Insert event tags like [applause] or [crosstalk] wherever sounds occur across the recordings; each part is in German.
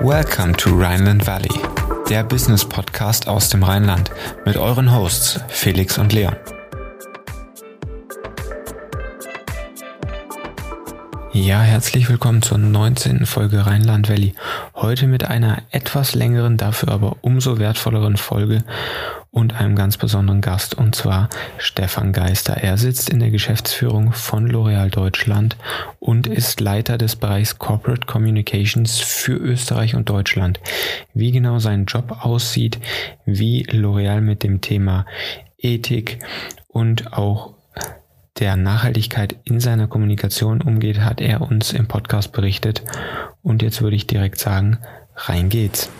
Welcome to Rhineland Valley, der Business Podcast aus dem Rheinland mit euren Hosts Felix und Leon. Ja, herzlich willkommen zur 19. Folge Rheinland Valley. Heute mit einer etwas längeren, dafür aber umso wertvolleren Folge und einem ganz besonderen Gast, und zwar Stefan Geister. Er sitzt in der Geschäftsführung von L'Oreal Deutschland und ist Leiter des Bereichs Corporate Communications für Österreich und Deutschland. Wie genau sein Job aussieht, wie L'Oreal mit dem Thema Ethik und auch der Nachhaltigkeit in seiner Kommunikation umgeht, hat er uns im Podcast berichtet. Und jetzt würde ich direkt sagen, rein geht's.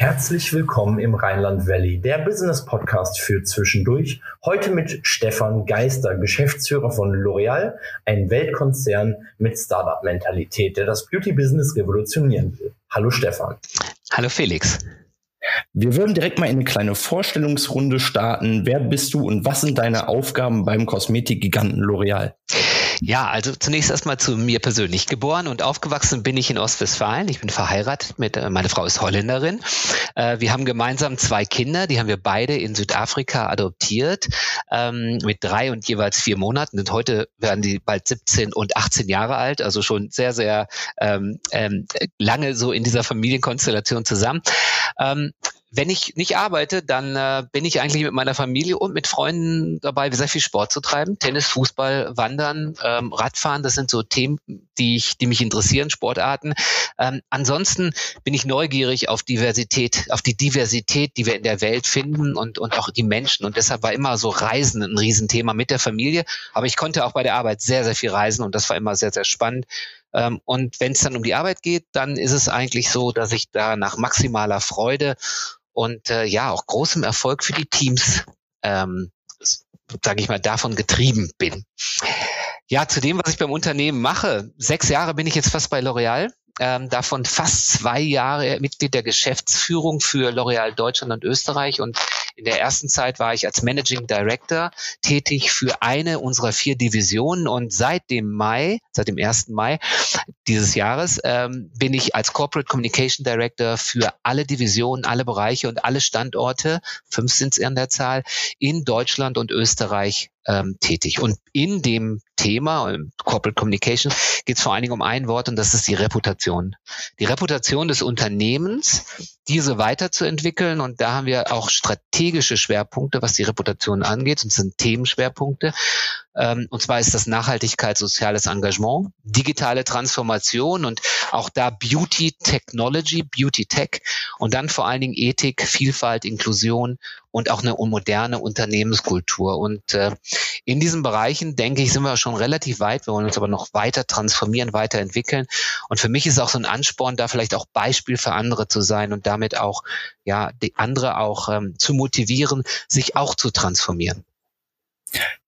Herzlich willkommen im Rheinland Valley, der Business Podcast für zwischendurch. Heute mit Stefan Geister, Geschäftsführer von L'Oreal, ein Weltkonzern mit Startup-Mentalität, der das Beauty-Business revolutionieren will. Hallo Stefan. Hallo Felix. Wir würden direkt mal in eine kleine Vorstellungsrunde starten. Wer bist du und was sind deine Aufgaben beim Kosmetikgiganten L'Oreal? Ja, also zunächst erstmal zu mir persönlich. Geboren und aufgewachsen bin ich in Ostwestfalen. Ich bin verheiratet mit, äh, meine Frau ist Holländerin. Äh, wir haben gemeinsam zwei Kinder, die haben wir beide in Südafrika adoptiert, ähm, mit drei und jeweils vier Monaten. Und heute werden die bald 17 und 18 Jahre alt, also schon sehr, sehr ähm, ähm, lange so in dieser Familienkonstellation zusammen. Wenn ich nicht arbeite, dann äh, bin ich eigentlich mit meiner Familie und mit Freunden dabei, sehr viel Sport zu treiben. Tennis, Fußball, Wandern, ähm, Radfahren, das sind so Themen, die, ich, die mich interessieren, Sportarten. Ähm, ansonsten bin ich neugierig auf Diversität, auf die Diversität, die wir in der Welt finden und, und auch die Menschen. Und deshalb war immer so Reisen ein Riesenthema mit der Familie. Aber ich konnte auch bei der Arbeit sehr, sehr viel reisen und das war immer sehr, sehr spannend. Ähm, und wenn es dann um die Arbeit geht, dann ist es eigentlich so, dass ich da nach maximaler Freude und äh, ja auch großem Erfolg für die Teams, ähm, sage ich mal, davon getrieben bin. Ja, zu dem, was ich beim Unternehmen mache. Sechs Jahre bin ich jetzt fast bei L'Oreal ähm, davon fast zwei Jahre Mitglied der Geschäftsführung für L'Oreal Deutschland und Österreich. Und in der ersten Zeit war ich als Managing Director tätig für eine unserer vier Divisionen. Und seit dem Mai, seit dem 1. Mai dieses Jahres, ähm, bin ich als Corporate Communication Director für alle Divisionen, alle Bereiche und alle Standorte, fünf sind es in der Zahl, in Deutschland und Österreich ähm, tätig. Und in dem Thema, Corporate Communication, geht es vor allen Dingen um ein Wort und das ist die Reputation. Die Reputation des Unternehmens, diese weiterzuentwickeln. Und da haben wir auch strategische Schwerpunkte, was die Reputation angeht. Und sind Themenschwerpunkte. Ähm, und zwar ist das Nachhaltigkeit, soziales Engagement, digitale Transformation und auch da Beauty Technology, Beauty Tech und dann vor allen Dingen Ethik, Vielfalt, Inklusion und auch eine moderne Unternehmenskultur. Und äh, in diesen Bereichen, denke ich, sind wir schon relativ weit. Wir wollen uns aber noch weiter transformieren, weiterentwickeln. Und für mich ist auch so ein Ansporn, da vielleicht auch Beispiel für andere zu sein und damit auch ja die andere auch ähm, zu motivieren, sich auch zu transformieren.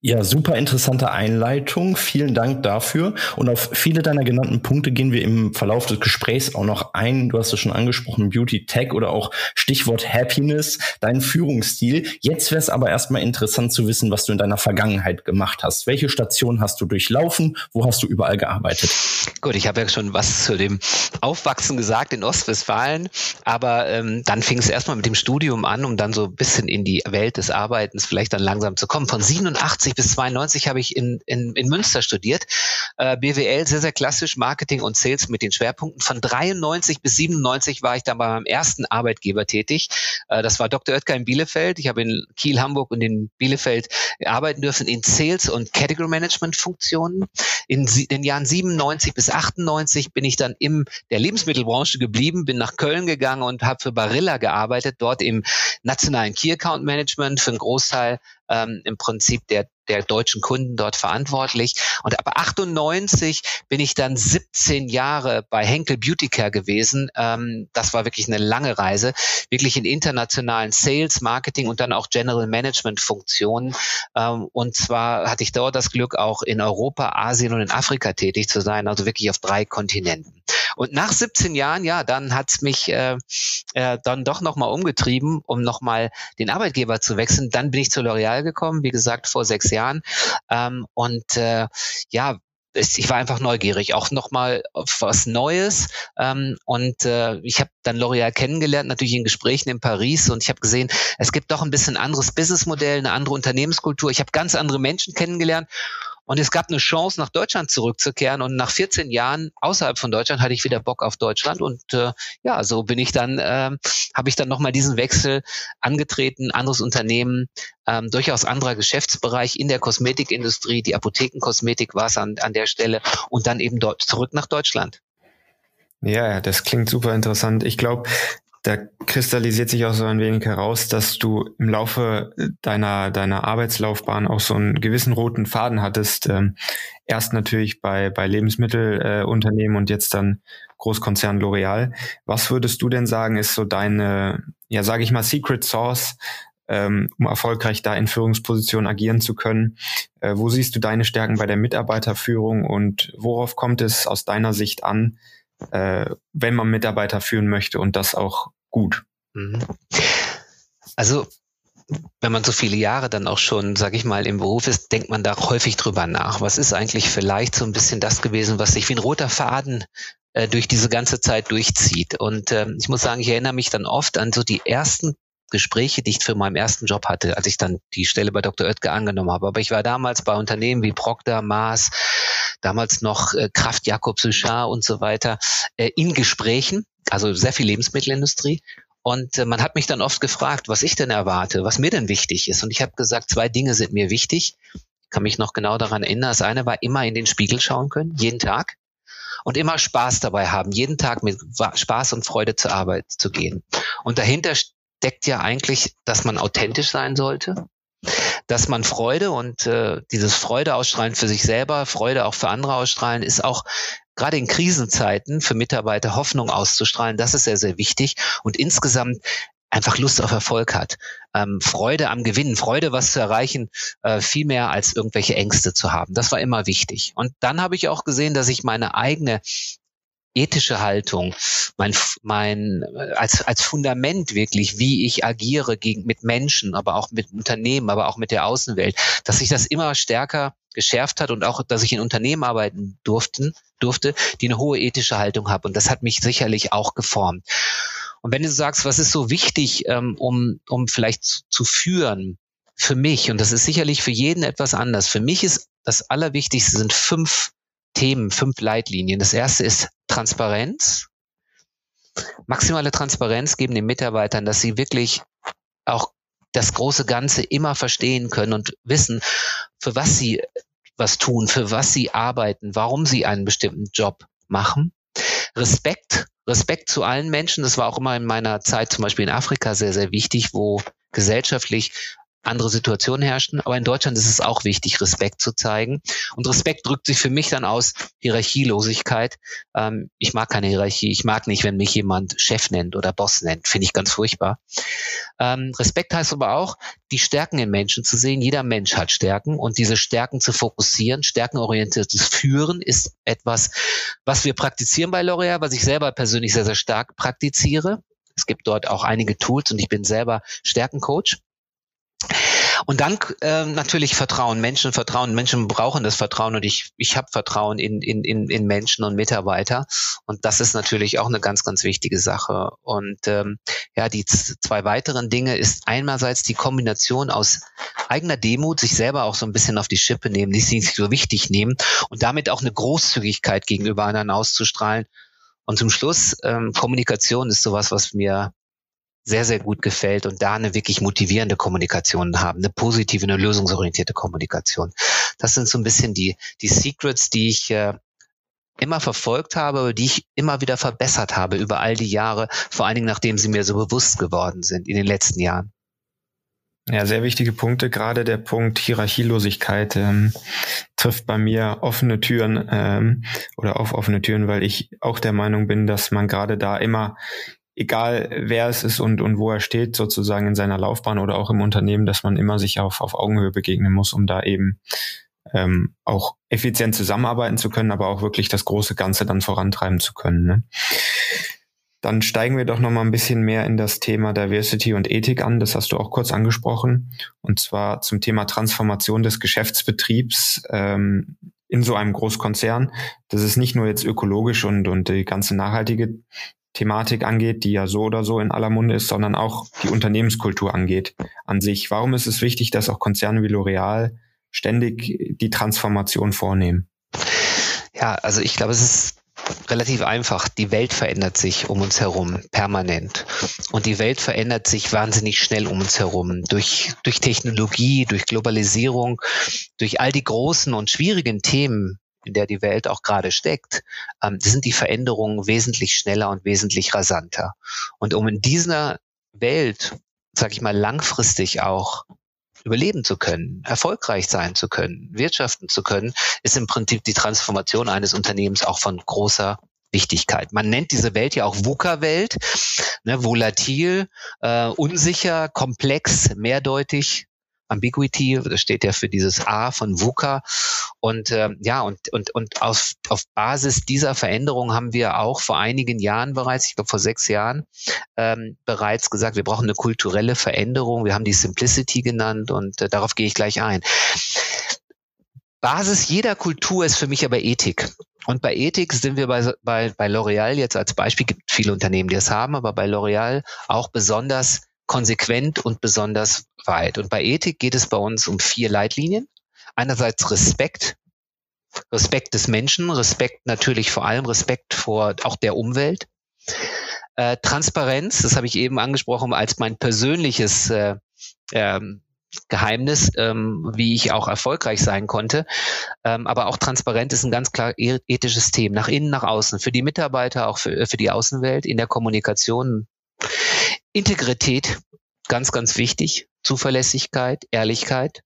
Ja, super interessante Einleitung. Vielen Dank dafür. Und auf viele deiner genannten Punkte gehen wir im Verlauf des Gesprächs auch noch ein. Du hast es schon angesprochen, Beauty Tech oder auch Stichwort Happiness, dein Führungsstil. Jetzt wäre es aber erstmal interessant zu wissen, was du in deiner Vergangenheit gemacht hast. Welche Station hast du durchlaufen? Wo hast du überall gearbeitet? Gut, ich habe ja schon was zu dem Aufwachsen gesagt in Ostwestfalen, aber ähm, dann fing es erstmal mit dem Studium an, um dann so ein bisschen in die Welt des Arbeitens vielleicht dann langsam zu kommen. Von 87 91 bis 92 habe ich in, in, in Münster studiert. Äh, BWL, sehr, sehr klassisch, Marketing und Sales mit den Schwerpunkten. Von 93 bis 97 war ich dann bei meinem ersten Arbeitgeber tätig. Äh, das war Dr. Oetker in Bielefeld. Ich habe in Kiel, Hamburg und in Bielefeld arbeiten dürfen in Sales und Category Management Funktionen. In den Jahren 97 bis 98 bin ich dann in der Lebensmittelbranche geblieben, bin nach Köln gegangen und habe für Barilla gearbeitet, dort im nationalen Key Account Management für einen Großteil ähm, im Prinzip der der deutschen Kunden dort verantwortlich. Und ab 98 bin ich dann 17 Jahre bei Henkel Beauty Care gewesen. Ähm, das war wirklich eine lange Reise, wirklich in internationalen Sales, Marketing und dann auch General Management Funktionen. Ähm, und zwar hatte ich dort das Glück, auch in Europa, Asien und in Afrika tätig zu sein, also wirklich auf drei Kontinenten. Und nach 17 Jahren, ja, dann hat's mich äh, äh, dann doch nochmal umgetrieben, um nochmal den Arbeitgeber zu wechseln. Dann bin ich zu L'Oreal gekommen, wie gesagt, vor sechs Jahren. Ähm, und äh, ja, ich war einfach neugierig, auch nochmal auf was Neues. Ähm, und äh, ich habe dann L'Oréal kennengelernt, natürlich in Gesprächen in Paris. Und ich habe gesehen, es gibt doch ein bisschen anderes Businessmodell, eine andere Unternehmenskultur. Ich habe ganz andere Menschen kennengelernt. Und es gab eine Chance, nach Deutschland zurückzukehren. Und nach 14 Jahren außerhalb von Deutschland hatte ich wieder Bock auf Deutschland. Und äh, ja, so bin ich dann, äh, habe ich dann nochmal diesen Wechsel angetreten, anderes Unternehmen, ähm, durchaus anderer Geschäftsbereich in der Kosmetikindustrie, die Apothekenkosmetik war es an, an der Stelle und dann eben dort zurück nach Deutschland. Ja, das klingt super interessant. Ich glaube, da kristallisiert sich auch so ein wenig heraus, dass du im Laufe deiner, deiner Arbeitslaufbahn auch so einen gewissen roten Faden hattest. Ähm, erst natürlich bei, bei Lebensmittelunternehmen äh, und jetzt dann Großkonzern L'Oreal. Was würdest du denn sagen, ist so deine, ja, sage ich mal, Secret Source, ähm, um erfolgreich da in Führungspositionen agieren zu können? Äh, wo siehst du deine Stärken bei der Mitarbeiterführung und worauf kommt es aus deiner Sicht an, äh, wenn man Mitarbeiter führen möchte und das auch gut. Mhm. Also wenn man so viele Jahre dann auch schon, sage ich mal, im Beruf ist, denkt man da häufig drüber nach. Was ist eigentlich vielleicht so ein bisschen das gewesen, was sich wie ein roter Faden äh, durch diese ganze Zeit durchzieht? Und äh, ich muss sagen, ich erinnere mich dann oft an so die ersten Gespräche, die ich für meinen ersten Job hatte, als ich dann die Stelle bei Dr. Oetker angenommen habe. Aber ich war damals bei Unternehmen wie Procter, Maas, damals noch äh, Kraft Jakob Suchard und so weiter, äh, in Gesprächen, also sehr viel Lebensmittelindustrie. Und äh, man hat mich dann oft gefragt, was ich denn erwarte, was mir denn wichtig ist. Und ich habe gesagt, zwei Dinge sind mir wichtig. Ich kann mich noch genau daran erinnern. Das eine war immer in den Spiegel schauen können, jeden Tag. Und immer Spaß dabei haben, jeden Tag mit Spaß und Freude zur Arbeit zu gehen. Und dahinter steckt ja eigentlich, dass man authentisch sein sollte, dass man Freude und äh, dieses Freude ausstrahlen für sich selber, Freude auch für andere ausstrahlen, ist auch gerade in Krisenzeiten für Mitarbeiter Hoffnung auszustrahlen. Das ist sehr, sehr wichtig und insgesamt einfach Lust auf Erfolg hat, ähm, Freude am Gewinnen, Freude, was zu erreichen, äh, viel mehr als irgendwelche Ängste zu haben. Das war immer wichtig. Und dann habe ich auch gesehen, dass ich meine eigene ethische Haltung, mein, mein, als, als Fundament wirklich, wie ich agiere gegen, mit Menschen, aber auch mit Unternehmen, aber auch mit der Außenwelt, dass sich das immer stärker geschärft hat und auch, dass ich in Unternehmen arbeiten durften, durfte, die eine hohe ethische Haltung haben. Und das hat mich sicherlich auch geformt. Und wenn du sagst, was ist so wichtig, ähm, um, um vielleicht zu, zu führen, für mich, und das ist sicherlich für jeden etwas anders, für mich ist das Allerwichtigste sind fünf Themen, fünf Leitlinien. Das erste ist Transparenz. Maximale Transparenz geben den Mitarbeitern, dass sie wirklich auch das große Ganze immer verstehen können und wissen, für was sie was tun, für was sie arbeiten, warum sie einen bestimmten Job machen. Respekt, Respekt zu allen Menschen. Das war auch immer in meiner Zeit zum Beispiel in Afrika sehr, sehr wichtig, wo gesellschaftlich andere Situationen herrschen. Aber in Deutschland ist es auch wichtig, Respekt zu zeigen. Und Respekt drückt sich für mich dann aus Hierarchielosigkeit. Ähm, ich mag keine Hierarchie. Ich mag nicht, wenn mich jemand Chef nennt oder Boss nennt. Finde ich ganz furchtbar. Ähm, Respekt heißt aber auch, die Stärken in Menschen zu sehen. Jeder Mensch hat Stärken und diese Stärken zu fokussieren. Stärkenorientiertes Führen ist etwas, was wir praktizieren bei L'Oréal, was ich selber persönlich sehr, sehr stark praktiziere. Es gibt dort auch einige Tools und ich bin selber Stärkencoach. Und dann äh, natürlich Vertrauen, Menschen vertrauen, Menschen brauchen das Vertrauen und ich, ich habe Vertrauen in, in, in, in Menschen und Mitarbeiter und das ist natürlich auch eine ganz, ganz wichtige Sache. Und ähm, ja, die zwei weiteren Dinge ist einerseits die Kombination aus eigener Demut, sich selber auch so ein bisschen auf die Schippe nehmen, die sich so wichtig nehmen und damit auch eine Großzügigkeit gegenüber anderen auszustrahlen. Und zum Schluss, ähm, Kommunikation ist sowas, was mir sehr, sehr gut gefällt und da eine wirklich motivierende Kommunikation haben, eine positive, eine lösungsorientierte Kommunikation. Das sind so ein bisschen die, die Secrets, die ich äh, immer verfolgt habe, die ich immer wieder verbessert habe über all die Jahre, vor allen Dingen nachdem sie mir so bewusst geworden sind in den letzten Jahren. Ja, sehr wichtige Punkte. Gerade der Punkt Hierarchielosigkeit ähm, trifft bei mir offene Türen ähm, oder auf offene Türen, weil ich auch der Meinung bin, dass man gerade da immer egal wer es ist und, und wo er steht, sozusagen in seiner Laufbahn oder auch im Unternehmen, dass man immer sich auf, auf Augenhöhe begegnen muss, um da eben ähm, auch effizient zusammenarbeiten zu können, aber auch wirklich das große Ganze dann vorantreiben zu können. Ne? Dann steigen wir doch noch mal ein bisschen mehr in das Thema Diversity und Ethik an. Das hast du auch kurz angesprochen. Und zwar zum Thema Transformation des Geschäftsbetriebs ähm, in so einem Großkonzern. Das ist nicht nur jetzt ökologisch und, und die ganze nachhaltige Thematik angeht, die ja so oder so in aller Munde ist, sondern auch die Unternehmenskultur angeht an sich. Warum ist es wichtig, dass auch Konzerne wie L'Oreal ständig die Transformation vornehmen? Ja, also ich glaube, es ist relativ einfach. Die Welt verändert sich um uns herum permanent. Und die Welt verändert sich wahnsinnig schnell um uns herum. Durch, durch Technologie, durch Globalisierung, durch all die großen und schwierigen Themen, in der die Welt auch gerade steckt, ähm, sind die Veränderungen wesentlich schneller und wesentlich rasanter. Und um in dieser Welt, sag ich mal, langfristig auch überleben zu können, erfolgreich sein zu können, wirtschaften zu können, ist im Prinzip die Transformation eines Unternehmens auch von großer Wichtigkeit. Man nennt diese Welt ja auch VUCA-Welt, ne, volatil, äh, unsicher, komplex, mehrdeutig, Ambiguity, das steht ja für dieses A von VUCA. Und ähm, ja, und, und, und auf, auf Basis dieser Veränderung haben wir auch vor einigen Jahren bereits, ich glaube vor sechs Jahren, ähm, bereits gesagt, wir brauchen eine kulturelle Veränderung. Wir haben die Simplicity genannt und äh, darauf gehe ich gleich ein. Basis jeder Kultur ist für mich aber Ethik. Und bei Ethik sind wir bei, bei, bei L'Oreal jetzt als Beispiel, gibt viele Unternehmen, die es haben, aber bei L'Oreal auch besonders konsequent und besonders weit. Und bei Ethik geht es bei uns um vier Leitlinien. Einerseits Respekt, Respekt des Menschen, Respekt natürlich vor allem, Respekt vor auch der Umwelt. Äh, Transparenz, das habe ich eben angesprochen als mein persönliches äh, ähm, Geheimnis, ähm, wie ich auch erfolgreich sein konnte. Ähm, aber auch Transparenz ist ein ganz klar e-, ethisches Thema, nach innen, nach außen, für die Mitarbeiter, auch für, für die Außenwelt, in der Kommunikation. Integrität, ganz, ganz wichtig. Zuverlässigkeit, Ehrlichkeit,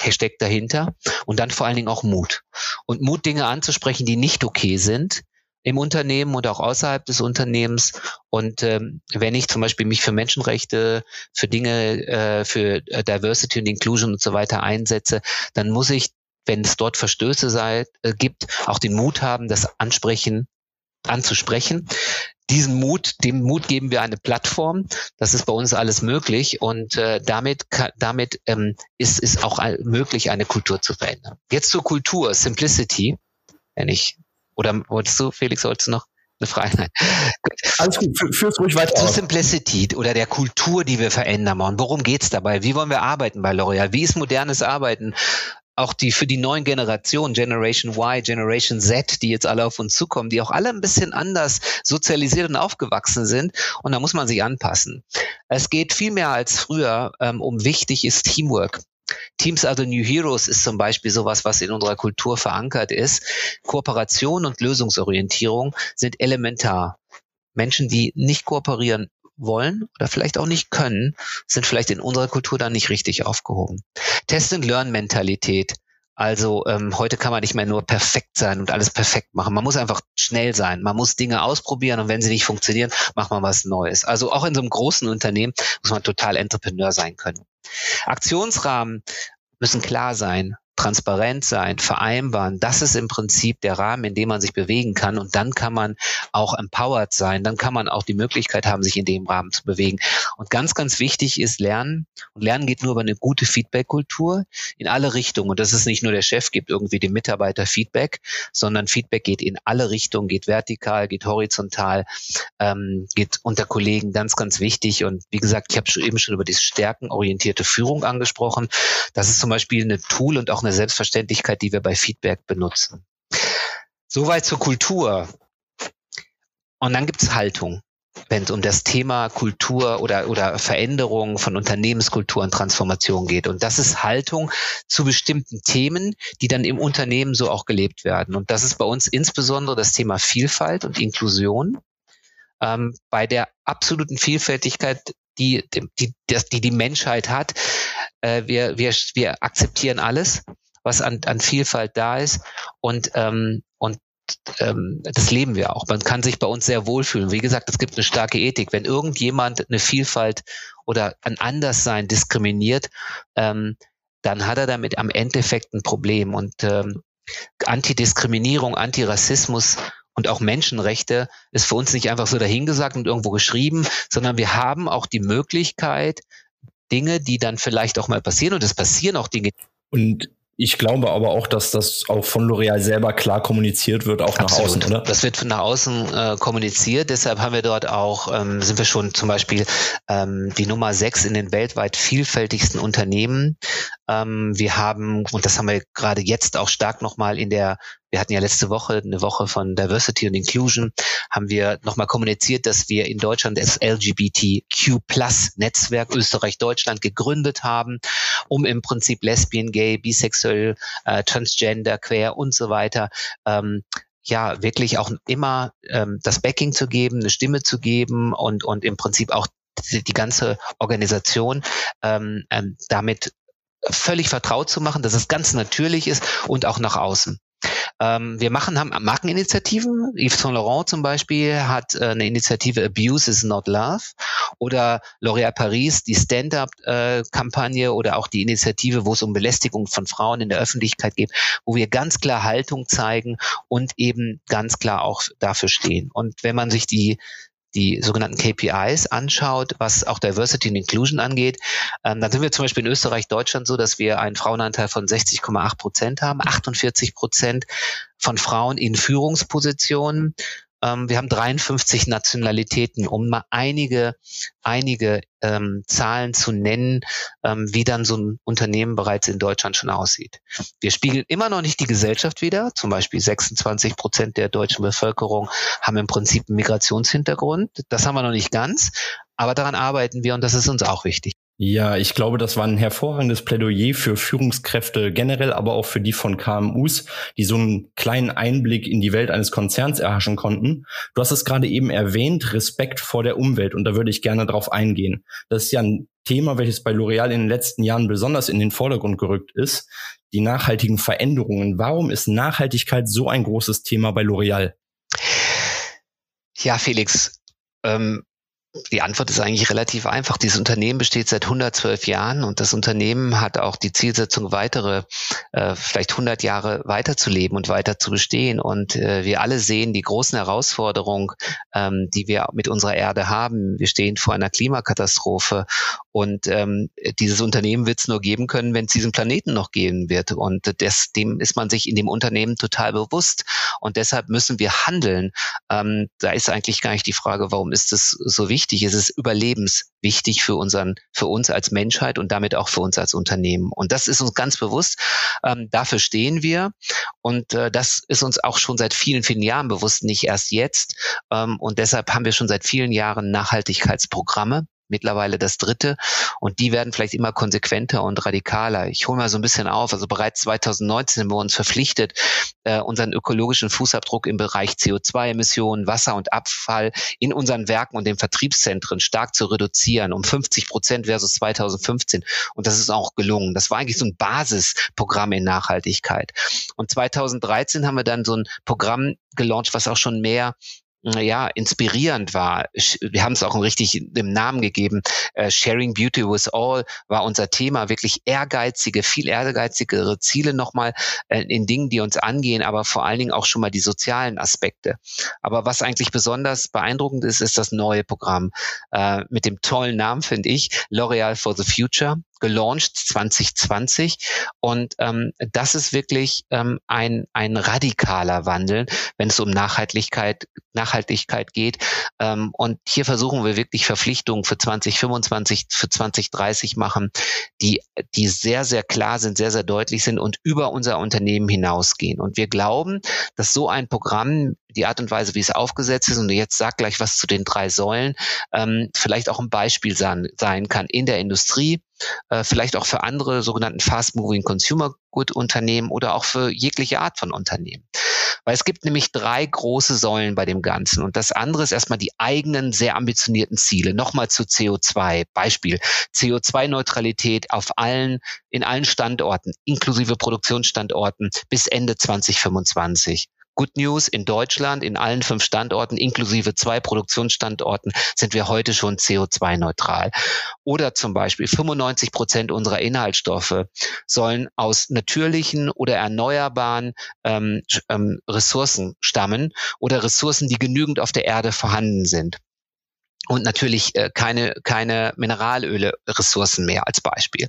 Hashtag dahinter. Und dann vor allen Dingen auch Mut. Und Mut, Dinge anzusprechen, die nicht okay sind im Unternehmen und auch außerhalb des Unternehmens. Und ähm, wenn ich zum Beispiel mich für Menschenrechte, für Dinge, äh, für Diversity und Inclusion und so weiter einsetze, dann muss ich, wenn es dort Verstöße sei, äh, gibt, auch den Mut haben, das ansprechen, anzusprechen diesen Mut, dem Mut geben wir eine Plattform. Das ist bei uns alles möglich und äh, damit, damit ähm, ist, ist auch möglich, eine Kultur zu verändern. Jetzt zur Kultur, Simplicity, wenn ich, oder wolltest du, Felix, wolltest du noch eine Frage? [laughs] Alles gut, führ's ruhig weiter. Zur Simplicity oder der Kultur, die wir verändern wollen. Worum geht's dabei? Wie wollen wir arbeiten bei L'Oreal? Wie ist modernes Arbeiten? Auch die für die neuen Generationen, Generation Y, Generation Z, die jetzt alle auf uns zukommen, die auch alle ein bisschen anders sozialisiert und aufgewachsen sind. Und da muss man sich anpassen. Es geht viel mehr als früher ähm, um wichtig ist Teamwork. Teams are the New Heroes ist zum Beispiel sowas, was in unserer Kultur verankert ist. Kooperation und Lösungsorientierung sind elementar. Menschen, die nicht kooperieren wollen oder vielleicht auch nicht können, sind vielleicht in unserer Kultur dann nicht richtig aufgehoben. Test-and-Learn-Mentalität. Also ähm, heute kann man nicht mehr nur perfekt sein und alles perfekt machen. Man muss einfach schnell sein. Man muss Dinge ausprobieren und wenn sie nicht funktionieren, macht man was Neues. Also auch in so einem großen Unternehmen muss man total Entrepreneur sein können. Aktionsrahmen müssen klar sein transparent sein, vereinbaren. Das ist im Prinzip der Rahmen, in dem man sich bewegen kann. Und dann kann man auch empowered sein. Dann kann man auch die Möglichkeit haben, sich in dem Rahmen zu bewegen. Und ganz, ganz wichtig ist Lernen. Und Lernen geht nur über eine gute Feedback-Kultur in alle Richtungen. Und das ist nicht nur der Chef gibt irgendwie dem Mitarbeiter Feedback, sondern Feedback geht in alle Richtungen, geht vertikal, geht horizontal, ähm, geht unter Kollegen. Ganz, ganz wichtig. Und wie gesagt, ich habe eben schon über die stärkenorientierte Führung angesprochen. Das ist zum Beispiel eine Tool und auch eine Selbstverständlichkeit, die wir bei Feedback benutzen. Soweit zur Kultur. Und dann gibt es Haltung, wenn es um das Thema Kultur oder, oder Veränderung von Unternehmenskultur und Transformation geht. Und das ist Haltung zu bestimmten Themen, die dann im Unternehmen so auch gelebt werden. Und das ist bei uns insbesondere das Thema Vielfalt und Inklusion. Ähm, bei der absoluten Vielfältigkeit, die die, die, die, die Menschheit hat, äh, wir, wir, wir akzeptieren alles, was an, an Vielfalt da ist und, ähm, und ähm, das leben wir auch. Man kann sich bei uns sehr wohlfühlen. Wie gesagt, es gibt eine starke Ethik. Wenn irgendjemand eine Vielfalt oder ein Anderssein diskriminiert, ähm, dann hat er damit am Endeffekt ein Problem. Und ähm, Antidiskriminierung, Antirassismus und auch Menschenrechte ist für uns nicht einfach so dahingesagt und irgendwo geschrieben, sondern wir haben auch die Möglichkeit, Dinge, die dann vielleicht auch mal passieren, und es passieren auch Dinge. Und ich glaube aber auch, dass das auch von L'Oreal selber klar kommuniziert wird, auch Absolut. nach außen, oder? Das wird nach außen äh, kommuniziert. Deshalb haben wir dort auch, ähm, sind wir schon zum Beispiel ähm, die Nummer sechs in den weltweit vielfältigsten Unternehmen. Ähm, wir haben, und das haben wir gerade jetzt auch stark nochmal in der wir hatten ja letzte Woche eine Woche von Diversity und Inclusion, haben wir nochmal kommuniziert, dass wir in Deutschland das LGBTQ Plus Netzwerk Österreich-Deutschland gegründet haben, um im Prinzip Lesbian, Gay, Bisexuell, äh, Transgender, Queer und so weiter ähm, ja wirklich auch immer ähm, das Backing zu geben, eine Stimme zu geben und und im Prinzip auch die, die ganze Organisation ähm, ähm, damit völlig vertraut zu machen, dass es ganz natürlich ist und auch nach außen. Ähm, wir machen, haben Markeninitiativen. Yves Saint Laurent zum Beispiel hat äh, eine Initiative Abuse is not Love oder L'Oréal Paris, die Stand-up-Kampagne äh, oder auch die Initiative, wo es um Belästigung von Frauen in der Öffentlichkeit geht, wo wir ganz klar Haltung zeigen und eben ganz klar auch dafür stehen. Und wenn man sich die die sogenannten KPIs anschaut, was auch Diversity und Inclusion angeht, ähm, dann sind wir zum Beispiel in Österreich, Deutschland so, dass wir einen Frauenanteil von 60,8 Prozent haben, 48 Prozent von Frauen in Führungspositionen ähm, wir haben 53 Nationalitäten, um mal einige, einige ähm, Zahlen zu nennen, ähm, wie dann so ein Unternehmen bereits in Deutschland schon aussieht. Wir spiegeln immer noch nicht die Gesellschaft wieder. Zum Beispiel 26 Prozent der deutschen Bevölkerung haben im Prinzip einen Migrationshintergrund. Das haben wir noch nicht ganz, aber daran arbeiten wir und das ist uns auch wichtig. Ja, ich glaube, das war ein hervorragendes Plädoyer für Führungskräfte generell, aber auch für die von KMUs, die so einen kleinen Einblick in die Welt eines Konzerns erhaschen konnten. Du hast es gerade eben erwähnt, Respekt vor der Umwelt, und da würde ich gerne drauf eingehen. Das ist ja ein Thema, welches bei L'Oreal in den letzten Jahren besonders in den Vordergrund gerückt ist. Die nachhaltigen Veränderungen. Warum ist Nachhaltigkeit so ein großes Thema bei L'Oreal? Ja, Felix, ähm, die Antwort ist eigentlich relativ einfach. Dieses Unternehmen besteht seit 112 Jahren und das Unternehmen hat auch die Zielsetzung, weitere, äh, vielleicht 100 Jahre weiterzuleben und weiter zu bestehen. Und äh, wir alle sehen die großen Herausforderungen, ähm, die wir mit unserer Erde haben. Wir stehen vor einer Klimakatastrophe und ähm, dieses Unternehmen wird es nur geben können, wenn es diesen Planeten noch geben wird. Und das, dem ist man sich in dem Unternehmen total bewusst. Und deshalb müssen wir handeln. Ähm, da ist eigentlich gar nicht die Frage, warum ist es so wichtig? wichtig, es ist überlebenswichtig für unseren, für uns als Menschheit und damit auch für uns als Unternehmen. Und das ist uns ganz bewusst. Ähm, dafür stehen wir. Und äh, das ist uns auch schon seit vielen, vielen Jahren bewusst, nicht erst jetzt. Ähm, und deshalb haben wir schon seit vielen Jahren Nachhaltigkeitsprogramme mittlerweile das dritte. Und die werden vielleicht immer konsequenter und radikaler. Ich hole mal so ein bisschen auf. Also bereits 2019 haben wir uns verpflichtet, äh, unseren ökologischen Fußabdruck im Bereich CO2-Emissionen, Wasser und Abfall in unseren Werken und den Vertriebszentren stark zu reduzieren, um 50 Prozent versus 2015. Und das ist auch gelungen. Das war eigentlich so ein Basisprogramm in Nachhaltigkeit. Und 2013 haben wir dann so ein Programm gelauncht, was auch schon mehr ja, inspirierend war. Wir haben es auch richtig im Namen gegeben. Uh, Sharing Beauty with All war unser Thema. Wirklich ehrgeizige, viel ehrgeizigere Ziele nochmal äh, in Dingen, die uns angehen, aber vor allen Dingen auch schon mal die sozialen Aspekte. Aber was eigentlich besonders beeindruckend ist, ist das neue Programm äh, mit dem tollen Namen, finde ich, L'Oreal for the Future gelauncht 2020 und ähm, das ist wirklich ähm, ein, ein radikaler Wandel, wenn es um Nachhaltigkeit, Nachhaltigkeit geht. Ähm, und hier versuchen wir wirklich Verpflichtungen für 2025, für 2030 machen, die, die sehr, sehr klar sind, sehr, sehr deutlich sind und über unser Unternehmen hinausgehen. Und wir glauben, dass so ein Programm, die Art und Weise, wie es aufgesetzt ist, und jetzt sag gleich was zu den drei Säulen, ähm, vielleicht auch ein Beispiel sein, sein kann in der Industrie, äh, vielleicht auch für andere sogenannten Fast-Moving Consumer Good Unternehmen oder auch für jegliche Art von Unternehmen. Weil es gibt nämlich drei große Säulen bei dem Ganzen. Und das andere ist erstmal die eigenen sehr ambitionierten Ziele. Nochmal zu CO2. Beispiel. CO2-Neutralität auf allen, in allen Standorten, inklusive Produktionsstandorten bis Ende 2025 Good News, in Deutschland, in allen fünf Standorten, inklusive zwei Produktionsstandorten, sind wir heute schon CO2-neutral. Oder zum Beispiel 95 Prozent unserer Inhaltsstoffe sollen aus natürlichen oder erneuerbaren ähm, ähm, Ressourcen stammen oder Ressourcen, die genügend auf der Erde vorhanden sind und natürlich äh, keine, keine Mineralöle-Ressourcen mehr als Beispiel.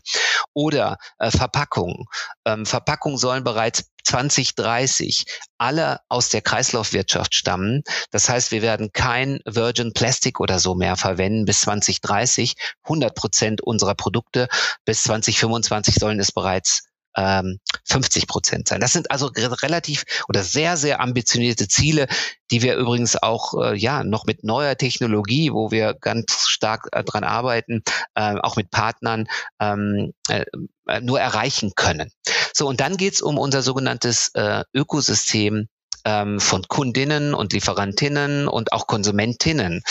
Oder äh, Verpackungen. Ähm, Verpackungen sollen bereits 2030 alle aus der Kreislaufwirtschaft stammen. Das heißt, wir werden kein Virgin Plastic oder so mehr verwenden bis 2030. 100 Prozent unserer Produkte bis 2025 sollen es bereits ähm, 50 Prozent sein. Das sind also relativ oder sehr, sehr ambitionierte Ziele, die wir übrigens auch äh, ja noch mit neuer Technologie, wo wir ganz stark äh, dran arbeiten, äh, auch mit Partnern ähm, äh, äh nur erreichen können. So, und dann geht's um unser sogenanntes äh, Ökosystem ähm, von Kundinnen und Lieferantinnen und auch Konsumentinnen.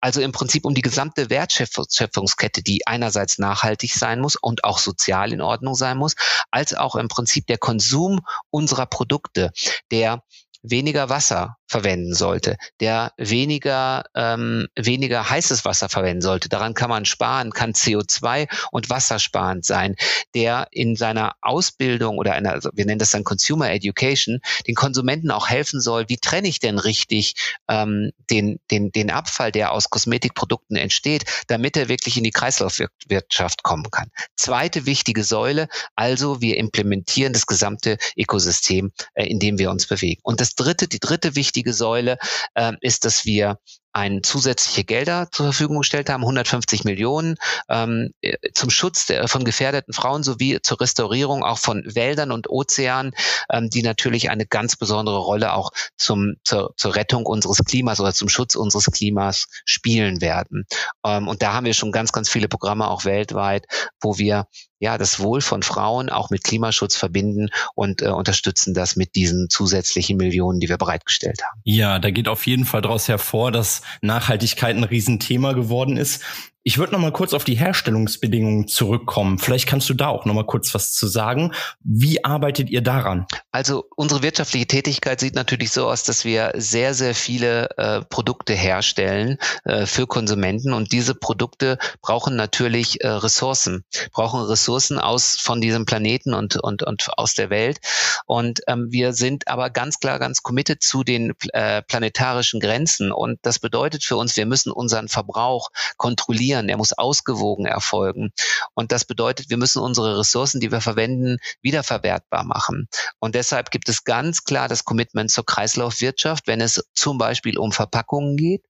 Also im Prinzip um die gesamte Wertschöpfungskette, die einerseits nachhaltig sein muss und auch sozial in Ordnung sein muss, als auch im Prinzip der Konsum unserer Produkte, der weniger Wasser verwenden sollte, der weniger, ähm, weniger heißes Wasser verwenden sollte. Daran kann man sparen, kann CO2 und wassersparend sein, der in seiner Ausbildung oder einer, also wir nennen das dann Consumer Education, den Konsumenten auch helfen soll, wie trenne ich denn richtig ähm, den, den, den Abfall, der aus Kosmetikprodukten entsteht, damit er wirklich in die Kreislaufwirtschaft kommen kann. Zweite wichtige Säule, also wir implementieren das gesamte Ökosystem, äh, in dem wir uns bewegen. Und das dritte, die dritte wichtige wichtige Säule äh, ist, dass wir ein zusätzliche Gelder zur Verfügung gestellt haben, 150 Millionen ähm, äh, zum Schutz der, von gefährdeten Frauen sowie zur Restaurierung auch von Wäldern und Ozeanen, ähm, die natürlich eine ganz besondere Rolle auch zum, zur, zur Rettung unseres Klimas oder zum Schutz unseres Klimas spielen werden. Ähm, und da haben wir schon ganz, ganz viele Programme auch weltweit, wo wir ja das Wohl von Frauen auch mit Klimaschutz verbinden und äh, unterstützen das mit diesen zusätzlichen Millionen, die wir bereitgestellt haben. Ja, da geht auf jeden Fall daraus hervor, dass Nachhaltigkeit ein Riesenthema geworden ist. Ich würde noch mal kurz auf die Herstellungsbedingungen zurückkommen. Vielleicht kannst du da auch noch mal kurz was zu sagen. Wie arbeitet ihr daran? Also unsere wirtschaftliche Tätigkeit sieht natürlich so aus, dass wir sehr, sehr viele äh, Produkte herstellen äh, für Konsumenten und diese Produkte brauchen natürlich äh, Ressourcen, brauchen Ressourcen aus von diesem Planeten und, und, und aus der Welt. Und ähm, wir sind aber ganz klar, ganz committed zu den äh, planetarischen Grenzen. Und das bedeutet für uns, wir müssen unseren Verbrauch kontrollieren optimieren, er muss ausgewogen erfolgen. Und das bedeutet, wir müssen unsere Ressourcen, die wir verwenden, wiederverwertbar machen. Und deshalb gibt es ganz klar das Commitment zur Kreislaufwirtschaft, wenn es zum Beispiel um Verpackungen geht.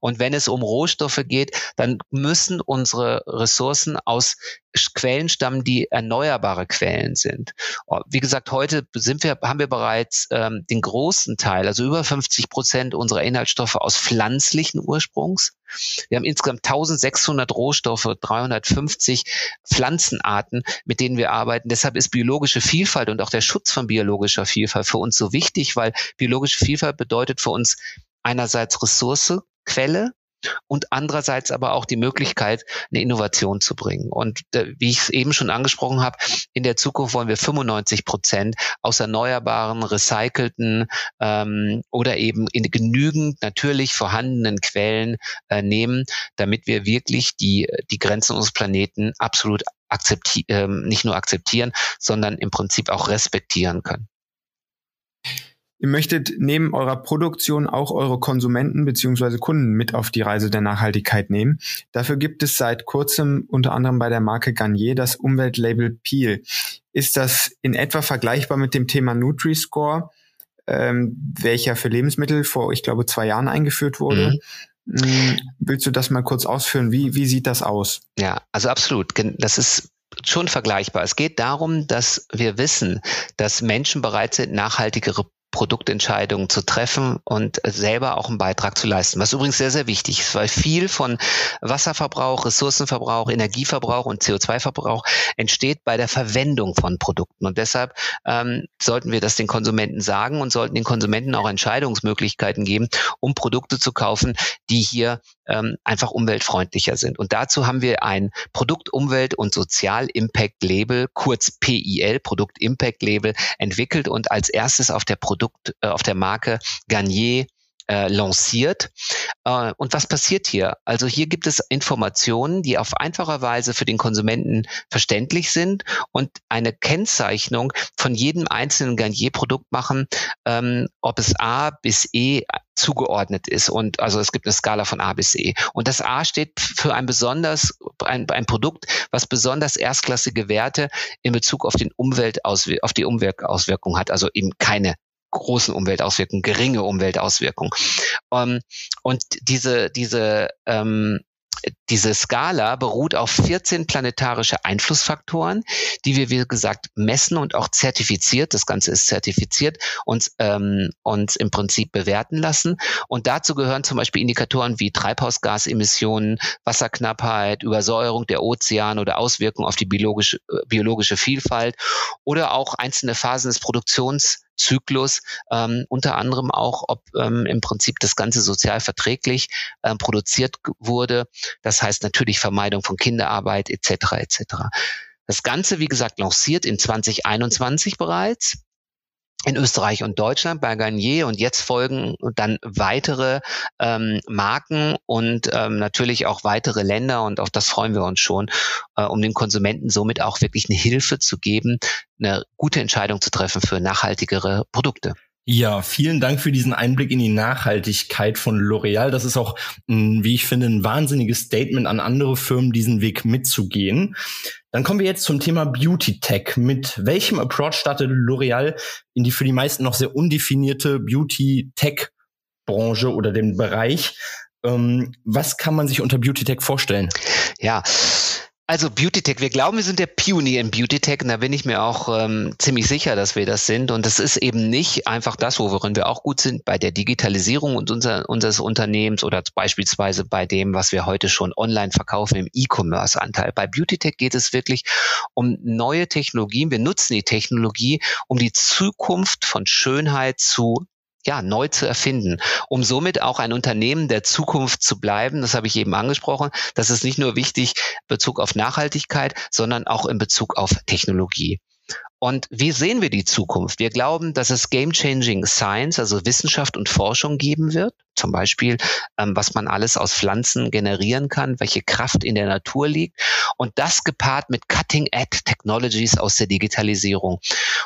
Und wenn es um Rohstoffe geht, dann müssen unsere Ressourcen aus Quellen stammen, die erneuerbare Quellen sind. Oh, wie gesagt, heute sind wir, haben wir bereits ähm, den großen Teil, also über 50 Prozent unserer Inhaltsstoffe aus pflanzlichen Ursprungs. Wir haben insgesamt 1600 Rohstoffe, 350 Pflanzenarten, mit denen wir arbeiten. Deshalb ist biologische Vielfalt und auch der Schutz von biologischer Vielfalt für uns so wichtig, weil biologische Vielfalt bedeutet für uns einerseits Ressource, Quelle, und andererseits aber auch die Möglichkeit, eine Innovation zu bringen. Und äh, wie ich es eben schon angesprochen habe, in der Zukunft wollen wir 95 Prozent aus erneuerbaren, recycelten ähm, oder eben in genügend natürlich vorhandenen Quellen äh, nehmen, damit wir wirklich die, die Grenzen unseres Planeten absolut akzeptieren, äh, nicht nur akzeptieren, sondern im Prinzip auch respektieren können. Ihr möchtet neben eurer Produktion auch eure Konsumenten beziehungsweise Kunden mit auf die Reise der Nachhaltigkeit nehmen. Dafür gibt es seit kurzem unter anderem bei der Marke Garnier das Umweltlabel Peel. Ist das in etwa vergleichbar mit dem Thema Nutri-Score, ähm, welcher für Lebensmittel vor, ich glaube, zwei Jahren eingeführt wurde? Mhm. Hm, willst du das mal kurz ausführen? Wie, wie sieht das aus? Ja, also absolut. Das ist schon vergleichbar. Es geht darum, dass wir wissen, dass Menschen bereit sind, nachhaltigere Produktentscheidungen zu treffen und selber auch einen Beitrag zu leisten. Was übrigens sehr, sehr wichtig ist, weil viel von Wasserverbrauch, Ressourcenverbrauch, Energieverbrauch und CO2-Verbrauch entsteht bei der Verwendung von Produkten. Und deshalb ähm, sollten wir das den Konsumenten sagen und sollten den Konsumenten auch Entscheidungsmöglichkeiten geben, um Produkte zu kaufen, die hier ähm, einfach umweltfreundlicher sind. Und dazu haben wir ein Produkt Umwelt und Sozial Impact Label, kurz PIL, Produkt Impact Label, entwickelt und als erstes auf der Produkt Produkt, äh, auf der Marke Garnier äh, lanciert. Äh, und was passiert hier? Also hier gibt es Informationen, die auf einfache Weise für den Konsumenten verständlich sind und eine Kennzeichnung von jedem einzelnen Garnier-Produkt machen, ähm, ob es A bis E zugeordnet ist und also es gibt eine Skala von A bis E und das A steht für ein besonders ein, ein Produkt, was besonders erstklassige Werte in Bezug auf den Umweltauswir auf die Umweltauswirkung hat, also eben keine großen Umweltauswirkungen, geringe Umweltauswirkungen. Um, ähm, und diese, diese ähm, diese Skala beruht auf 14 planetarische Einflussfaktoren, die wir, wie gesagt, messen und auch zertifiziert, das Ganze ist zertifiziert, uns, ähm, uns im Prinzip bewerten lassen. Und dazu gehören zum Beispiel Indikatoren wie Treibhausgasemissionen, Wasserknappheit, Übersäuerung der Ozeane oder Auswirkungen auf die biologische, äh, biologische Vielfalt oder auch einzelne Phasen des Produktions Zyklus, ähm, unter anderem auch, ob ähm, im Prinzip das Ganze sozial verträglich ähm, produziert wurde. Das heißt natürlich Vermeidung von Kinderarbeit etc. etc. Das Ganze, wie gesagt, lanciert in 2021 bereits in Österreich und Deutschland bei Garnier und jetzt folgen dann weitere ähm, Marken und ähm, natürlich auch weitere Länder und auf das freuen wir uns schon, äh, um den Konsumenten somit auch wirklich eine Hilfe zu geben, eine gute Entscheidung zu treffen für nachhaltigere Produkte. Ja, vielen Dank für diesen Einblick in die Nachhaltigkeit von L'Oreal. Das ist auch, wie ich finde, ein wahnsinniges Statement an andere Firmen, diesen Weg mitzugehen. Dann kommen wir jetzt zum Thema Beauty Tech. Mit welchem Approach startet L'Oreal in die für die meisten noch sehr undefinierte Beauty Tech Branche oder den Bereich? Ähm, was kann man sich unter Beauty Tech vorstellen? Ja, also Beauty Tech, wir glauben, wir sind der Pionier in Beauty Tech und da bin ich mir auch ähm, ziemlich sicher, dass wir das sind. Und das ist eben nicht einfach das, worin wir auch gut sind, bei der Digitalisierung unser, unseres Unternehmens oder beispielsweise bei dem, was wir heute schon online verkaufen im E-Commerce-Anteil. Bei Beauty Tech geht es wirklich um neue Technologien. Wir nutzen die Technologie, um die Zukunft von Schönheit zu ja, neu zu erfinden, um somit auch ein Unternehmen der Zukunft zu bleiben. Das habe ich eben angesprochen. Das ist nicht nur wichtig in Bezug auf Nachhaltigkeit, sondern auch in Bezug auf Technologie. Und wie sehen wir die Zukunft? Wir glauben, dass es Game-Changing Science, also Wissenschaft und Forschung geben wird. Zum Beispiel, ähm, was man alles aus Pflanzen generieren kann, welche Kraft in der Natur liegt. Und das gepaart mit Cutting-Edge Technologies aus der Digitalisierung.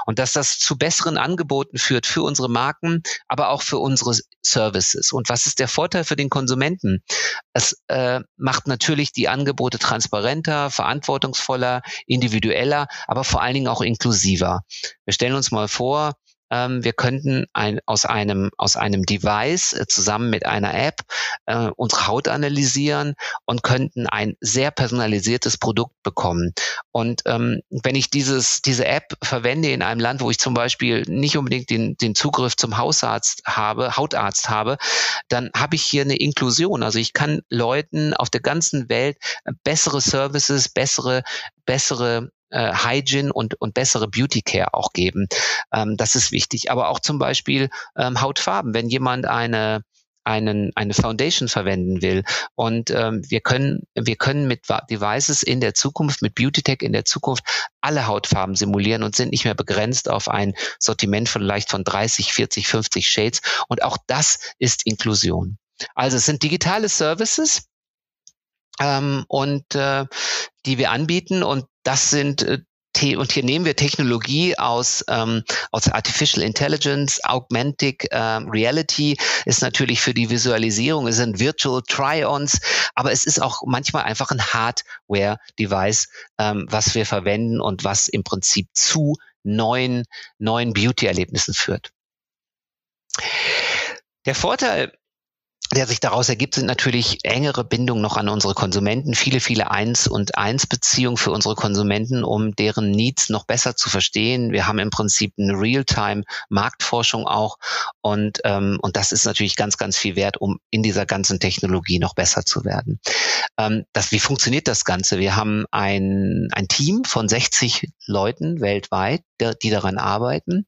Und dass das zu besseren Angeboten führt für unsere Marken, aber auch für unsere Services. Und was ist der Vorteil für den Konsumenten? Es äh, macht natürlich die Angebote transparenter, verantwortungsvoller, individueller, aber vor allen Dingen auch inklusiver. Wir stellen uns mal vor, ähm, wir könnten ein, aus einem aus einem Device äh, zusammen mit einer App äh, unsere Haut analysieren und könnten ein sehr personalisiertes Produkt bekommen. Und ähm, wenn ich dieses diese App verwende in einem Land, wo ich zum Beispiel nicht unbedingt den den Zugriff zum Hausarzt habe, Hautarzt habe, dann habe ich hier eine Inklusion. Also ich kann Leuten auf der ganzen Welt bessere Services, bessere bessere äh, Hygiene und, und bessere Beauty Care auch geben. Ähm, das ist wichtig. Aber auch zum Beispiel ähm, Hautfarben. Wenn jemand eine einen, eine Foundation verwenden will. Und ähm, wir können, wir können mit Devices in der Zukunft, mit Beauty Tech in der Zukunft alle Hautfarben simulieren und sind nicht mehr begrenzt auf ein Sortiment vielleicht von 30, 40, 50 Shades. Und auch das ist Inklusion. Also es sind digitale Services, ähm, und äh, die wir anbieten und das sind äh, und hier nehmen wir Technologie aus, ähm, aus Artificial Intelligence, Augmented ähm, Reality ist natürlich für die Visualisierung, es sind Virtual Try-ons, aber es ist auch manchmal einfach ein Hardware-Device, ähm, was wir verwenden und was im Prinzip zu neuen, neuen Beauty-Erlebnissen führt. Der Vorteil der sich daraus ergibt, sind natürlich engere Bindungen noch an unsere Konsumenten, viele, viele Eins- und Eins-Beziehungen für unsere Konsumenten, um deren Needs noch besser zu verstehen. Wir haben im Prinzip eine Real-Time-Marktforschung auch und, ähm, und das ist natürlich ganz, ganz viel wert, um in dieser ganzen Technologie noch besser zu werden. Ähm, das, wie funktioniert das Ganze? Wir haben ein, ein Team von 60 Leuten weltweit, die daran arbeiten.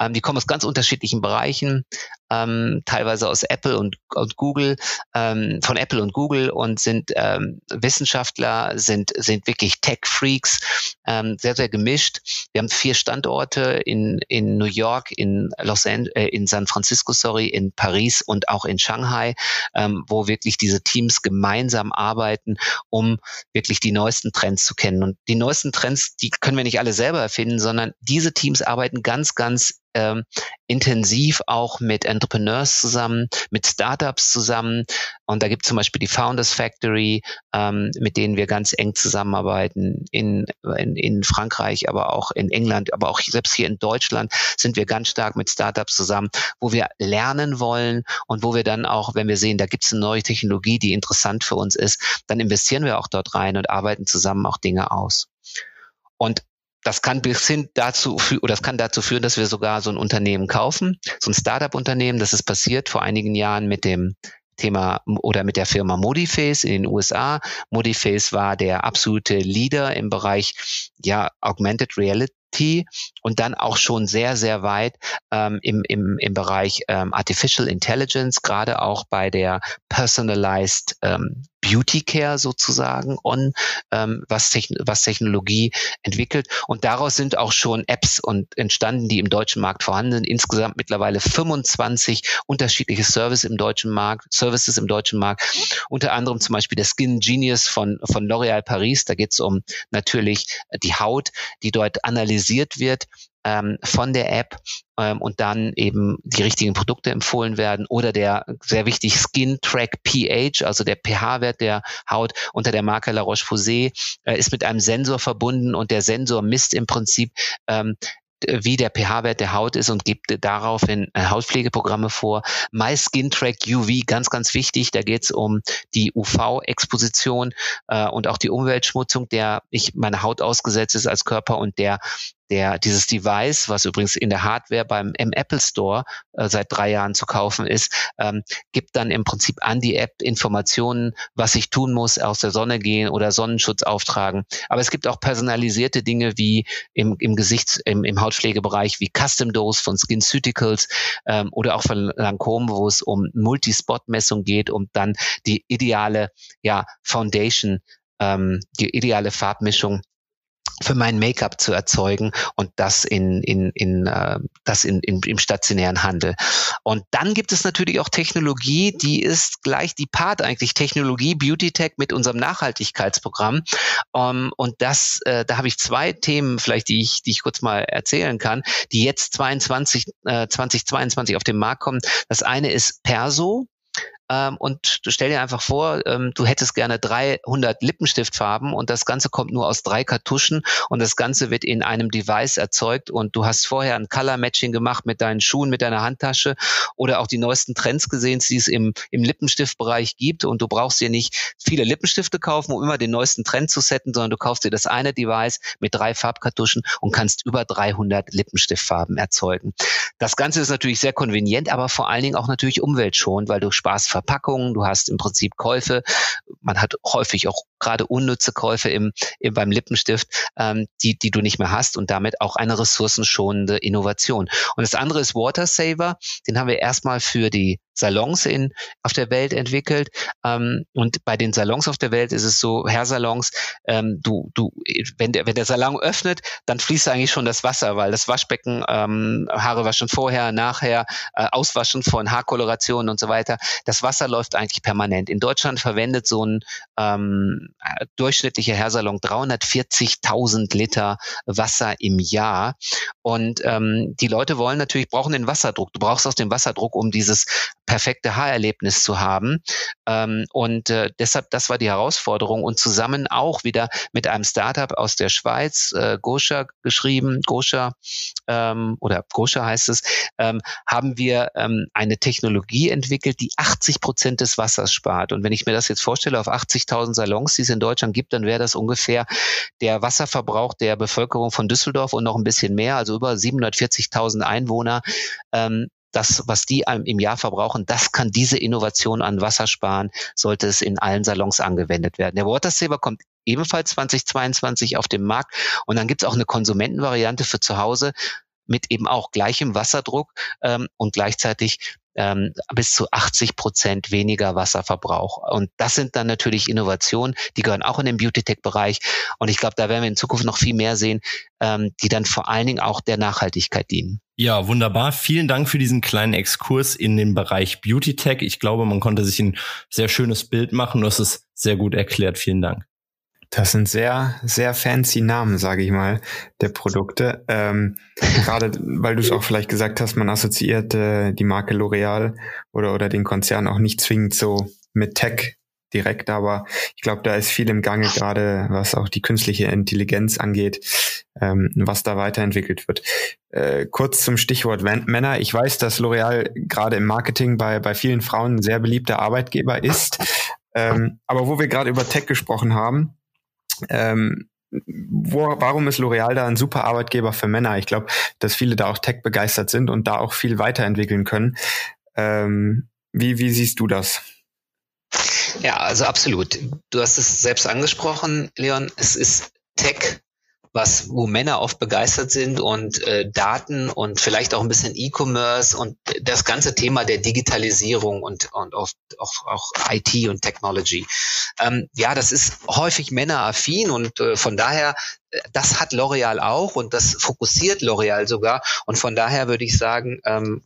Ähm, die kommen aus ganz unterschiedlichen Bereichen, ähm, teilweise aus Apple und, und Google, ähm, von Apple und Google und sind ähm, Wissenschaftler, sind, sind wirklich Tech-Freaks, ähm, sehr, sehr gemischt. Wir haben vier Standorte in, in New York, in Los Angeles, äh, in San Francisco, sorry, in Paris und auch in Shanghai, ähm, wo wirklich diese Teams gemeinsam arbeiten, um wirklich die neuesten Trends zu kennen. Und die neuesten Trends, die können wir nicht alle selber erfinden, sondern diese Teams arbeiten ganz, ganz ähm, intensiv auch mit Entrepreneurs zusammen, mit Startups zusammen. Und da gibt es zum Beispiel die Founders Factory, ähm, mit denen wir ganz eng zusammenarbeiten in, in, in Frankreich, aber auch in England, aber auch selbst hier in Deutschland sind wir ganz stark mit Startups zusammen, wo wir lernen wollen und wo wir dann auch, wenn wir sehen, da gibt es eine neue Technologie, die interessant für uns ist, dann investieren wir auch dort rein und arbeiten zusammen auch Dinge aus. Und das kann bis hin dazu oder das kann dazu führen, dass wir sogar so ein Unternehmen kaufen, so ein Startup-Unternehmen. Das ist passiert vor einigen Jahren mit dem Thema oder mit der Firma Modiface in den USA. Modiface war der absolute Leader im Bereich ja Augmented Reality und dann auch schon sehr, sehr weit ähm, im, im, im Bereich ähm, Artificial Intelligence, gerade auch bei der Personalized ähm, Beauty Care sozusagen on, ähm, was, Techn was Technologie entwickelt. Und daraus sind auch schon Apps und entstanden, die im deutschen Markt vorhanden sind. Insgesamt mittlerweile 25 unterschiedliche Services im deutschen Markt, Services im deutschen Markt. Unter anderem zum Beispiel der Skin Genius von, von L'Oréal Paris. Da geht es um natürlich die Haut, die dort analysiert wird ähm, von der App ähm, und dann eben die richtigen Produkte empfohlen werden oder der sehr wichtig Skin Track pH, also der pH-Wert der Haut unter der Marke La Roche-Posay äh, ist mit einem Sensor verbunden und der Sensor misst im Prinzip ähm, wie der pH-Wert der Haut ist und gibt daraufhin äh, Hautpflegeprogramme vor. My Skin Track UV, ganz, ganz wichtig. Da geht es um die UV-Exposition äh, und auch die Umweltschmutzung, der ich meine Haut ausgesetzt ist als Körper und der der dieses Device, was übrigens in der Hardware beim im Apple Store äh, seit drei Jahren zu kaufen ist, ähm, gibt dann im Prinzip an die App Informationen, was ich tun muss, aus der Sonne gehen oder Sonnenschutz auftragen. Aber es gibt auch personalisierte Dinge wie im, im Gesichts-, im, im Hautpflegebereich wie Custom Dose von SkinCeuticals ähm, oder auch von Lancome, wo es um Multispot-Messung geht, um dann die ideale ja, Foundation ähm, die ideale Farbmischung für mein Make-up zu erzeugen und das in, in, in äh, das in, in, im stationären Handel. Und dann gibt es natürlich auch Technologie, die ist gleich die Part eigentlich Technologie Beauty Tech mit unserem Nachhaltigkeitsprogramm. Um, ähm, und das, äh, da habe ich zwei Themen, vielleicht die ich, die ich kurz mal erzählen kann, die jetzt 22, äh, 2022 auf den Markt kommen. Das eine ist Perso. Ähm, und stell dir einfach vor, ähm, du hättest gerne 300 Lippenstiftfarben und das Ganze kommt nur aus drei Kartuschen und das Ganze wird in einem Device erzeugt und du hast vorher ein Color Matching gemacht mit deinen Schuhen, mit deiner Handtasche oder auch die neuesten Trends gesehen, die es im, im Lippenstiftbereich gibt und du brauchst dir nicht viele Lippenstifte kaufen, um immer den neuesten Trend zu setzen, sondern du kaufst dir das eine Device mit drei Farbkartuschen und kannst über 300 Lippenstiftfarben erzeugen. Das Ganze ist natürlich sehr konvenient, aber vor allen Dingen auch natürlich umweltschonend, weil du Spaß Verpackungen, du hast im Prinzip Käufe, man hat häufig auch gerade unnütze Käufe im, im beim Lippenstift, ähm, die, die du nicht mehr hast und damit auch eine ressourcenschonende Innovation. Und das andere ist Water Saver, den haben wir erstmal für die Salons in, auf der Welt entwickelt. Ähm, und bei den Salons auf der Welt ist es so, Hairsalons, ähm, du, du, wenn der, wenn der Salon öffnet, dann fließt eigentlich schon das Wasser, weil das Waschbecken, ähm, Haare waschen vorher, nachher, äh, Auswaschen von Haarkolorationen und so weiter, das Wasser läuft eigentlich permanent. In Deutschland verwendet so ein ähm, durchschnittlicher Hairsalon 340.000 Liter Wasser im Jahr. Und ähm, die Leute wollen natürlich, brauchen den Wasserdruck. Du brauchst auch den Wasserdruck, um dieses perfekte Haarerlebnis zu haben. Ähm, und äh, deshalb, das war die Herausforderung. Und zusammen auch wieder mit einem Startup aus der Schweiz, äh, Gosha geschrieben, Gosha ähm, oder Gosha heißt es, ähm, haben wir ähm, eine Technologie entwickelt, die 80 Prozent des Wassers spart. Und wenn ich mir das jetzt vorstelle auf 80.000 Salons, die es in Deutschland gibt, dann wäre das ungefähr der Wasserverbrauch der Bevölkerung von Düsseldorf und noch ein bisschen mehr, also über 740.000 Einwohner. Ähm, das, was die im Jahr verbrauchen, das kann diese Innovation an Wasser sparen, sollte es in allen Salons angewendet werden. Der Watersaver kommt ebenfalls 2022 auf den Markt und dann gibt es auch eine Konsumentenvariante für zu Hause mit eben auch gleichem Wasserdruck ähm, und gleichzeitig ähm, bis zu 80 Prozent weniger Wasserverbrauch. Und das sind dann natürlich Innovationen, die gehören auch in den Beauty-Tech-Bereich. Und ich glaube, da werden wir in Zukunft noch viel mehr sehen, ähm, die dann vor allen Dingen auch der Nachhaltigkeit dienen. Ja, wunderbar. Vielen Dank für diesen kleinen Exkurs in den Bereich Beauty Tech. Ich glaube, man konnte sich ein sehr schönes Bild machen. Du hast es sehr gut erklärt. Vielen Dank. Das sind sehr, sehr fancy Namen, sage ich mal, der Produkte. Ähm, [laughs] Gerade weil du es auch vielleicht gesagt hast, man assoziiert äh, die Marke L'Oreal oder, oder den Konzern auch nicht zwingend so mit Tech direkt, aber ich glaube, da ist viel im Gange, gerade was auch die künstliche Intelligenz angeht, ähm, was da weiterentwickelt wird. Äh, kurz zum Stichwort Männer. Ich weiß, dass L'Oreal gerade im Marketing bei, bei vielen Frauen ein sehr beliebter Arbeitgeber ist. Ähm, aber wo wir gerade über Tech gesprochen haben, ähm, wo, warum ist L'Oreal da ein super Arbeitgeber für Männer? Ich glaube, dass viele da auch Tech begeistert sind und da auch viel weiterentwickeln können. Ähm, wie, wie siehst du das? Ja, also absolut. Du hast es selbst angesprochen, Leon. Es ist Tech was, wo Männer oft begeistert sind und äh, Daten und vielleicht auch ein bisschen E-Commerce und das ganze Thema der Digitalisierung und, und oft auch, auch IT und Technology. Ähm, ja, das ist häufig männeraffin und äh, von daher, äh, das hat L'Oreal auch und das fokussiert L'Oreal sogar und von daher würde ich sagen, ähm,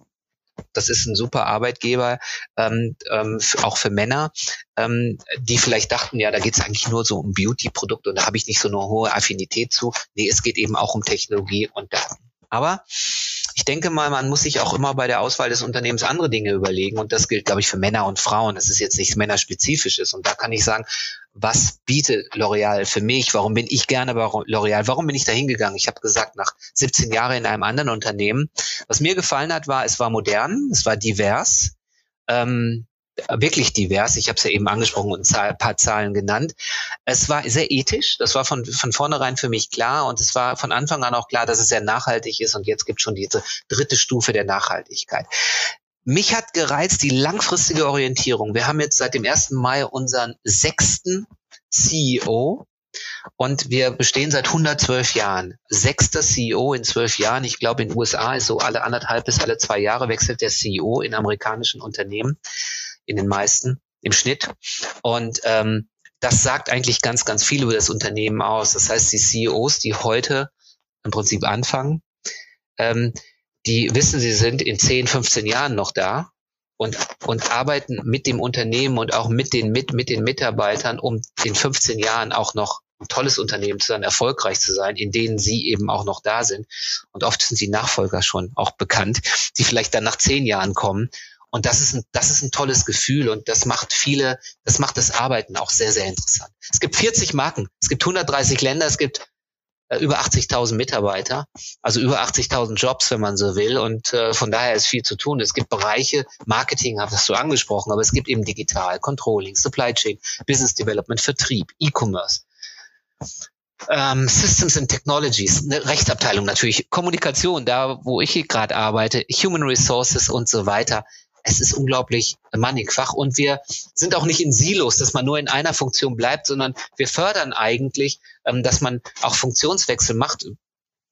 das ist ein super Arbeitgeber, ähm, ähm, auch für Männer, ähm, die vielleicht dachten, ja, da geht es eigentlich nur so um Beauty-Produkte und da habe ich nicht so eine hohe Affinität zu. Nee, es geht eben auch um Technologie und Daten. Aber ich denke mal, man muss sich auch immer bei der Auswahl des Unternehmens andere Dinge überlegen. Und das gilt, glaube ich, für Männer und Frauen. Das ist jetzt nichts Männerspezifisches. Und da kann ich sagen, was bietet L'Oreal für mich? Warum bin ich gerne bei L'Oreal? Warum bin ich da hingegangen? Ich habe gesagt, nach 17 Jahren in einem anderen Unternehmen, was mir gefallen hat, war, es war modern, es war divers. Ähm, wirklich divers. Ich habe es ja eben angesprochen und ein paar Zahlen genannt. Es war sehr ethisch. Das war von, von vornherein für mich klar. Und es war von Anfang an auch klar, dass es sehr nachhaltig ist. Und jetzt gibt schon diese dritte Stufe der Nachhaltigkeit. Mich hat gereizt die langfristige Orientierung. Wir haben jetzt seit dem 1. Mai unseren sechsten CEO. Und wir bestehen seit 112 Jahren. Sechster CEO in zwölf Jahren. Ich glaube, in den USA ist so alle anderthalb bis alle zwei Jahre wechselt der CEO in amerikanischen Unternehmen in den meisten im Schnitt. Und ähm, das sagt eigentlich ganz, ganz viel über das Unternehmen aus. Das heißt, die CEOs, die heute im Prinzip anfangen, ähm, die wissen, sie sind in 10, 15 Jahren noch da und, und arbeiten mit dem Unternehmen und auch mit den, mit, mit den Mitarbeitern, um in 15 Jahren auch noch ein tolles Unternehmen zu sein, erfolgreich zu sein, in denen sie eben auch noch da sind. Und oft sind die Nachfolger schon auch bekannt, die vielleicht dann nach zehn Jahren kommen und das ist ein, das ist ein tolles Gefühl und das macht viele, das macht das Arbeiten auch sehr, sehr interessant. Es gibt 40 Marken, es gibt 130 Länder, es gibt äh, über 80.000 Mitarbeiter, also über 80.000 Jobs, wenn man so will. Und äh, von daher ist viel zu tun. Es gibt Bereiche, Marketing hast du angesprochen, aber es gibt eben Digital, Controlling, Supply Chain, Business Development, Vertrieb, E-Commerce. Ähm, Systems and Technologies, eine Rechtsabteilung natürlich, Kommunikation, da wo ich gerade arbeite, Human Resources und so weiter es ist unglaublich mannigfach und wir sind auch nicht in Silos, dass man nur in einer Funktion bleibt, sondern wir fördern eigentlich, ähm, dass man auch Funktionswechsel macht.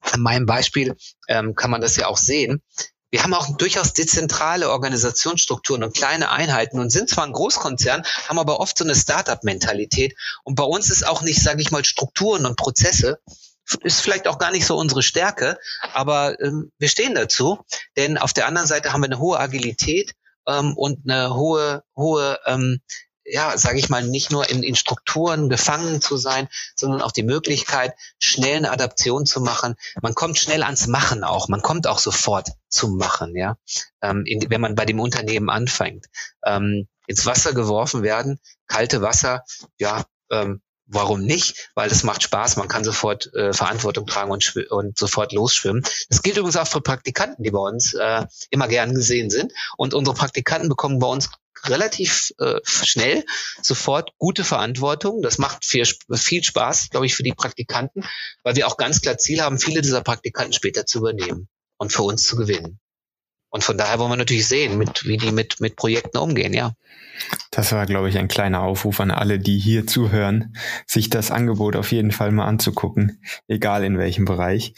An meinem Beispiel ähm, kann man das ja auch sehen. Wir haben auch durchaus dezentrale Organisationsstrukturen und kleine Einheiten und sind zwar ein Großkonzern, haben aber oft so eine Startup-Mentalität. Und bei uns ist auch nicht, sage ich mal, Strukturen und Prozesse, ist vielleicht auch gar nicht so unsere Stärke, aber ähm, wir stehen dazu, denn auf der anderen Seite haben wir eine hohe Agilität ähm, und eine hohe, hohe, ähm, ja, sage ich mal, nicht nur in, in Strukturen gefangen zu sein, sondern auch die Möglichkeit, schnell eine Adaption zu machen. Man kommt schnell ans Machen auch. Man kommt auch sofort zum Machen, ja, ähm, in, wenn man bei dem Unternehmen anfängt. Ähm, ins Wasser geworfen werden, kalte Wasser, ja, ähm, warum nicht? Weil es macht Spaß, man kann sofort äh, Verantwortung tragen und, und sofort losschwimmen. Das gilt übrigens auch für Praktikanten, die bei uns äh, immer gern gesehen sind. Und unsere Praktikanten bekommen bei uns relativ äh, schnell sofort gute Verantwortung. Das macht viel, viel Spaß, glaube ich, für die Praktikanten, weil wir auch ganz klar Ziel haben, viele dieser Praktikanten später zu übernehmen und für uns zu gewinnen. Und von daher wollen wir natürlich sehen, mit, wie die mit, mit Projekten umgehen, ja. Das war, glaube ich, ein kleiner Aufruf an alle, die hier zuhören, sich das Angebot auf jeden Fall mal anzugucken, egal in welchem Bereich.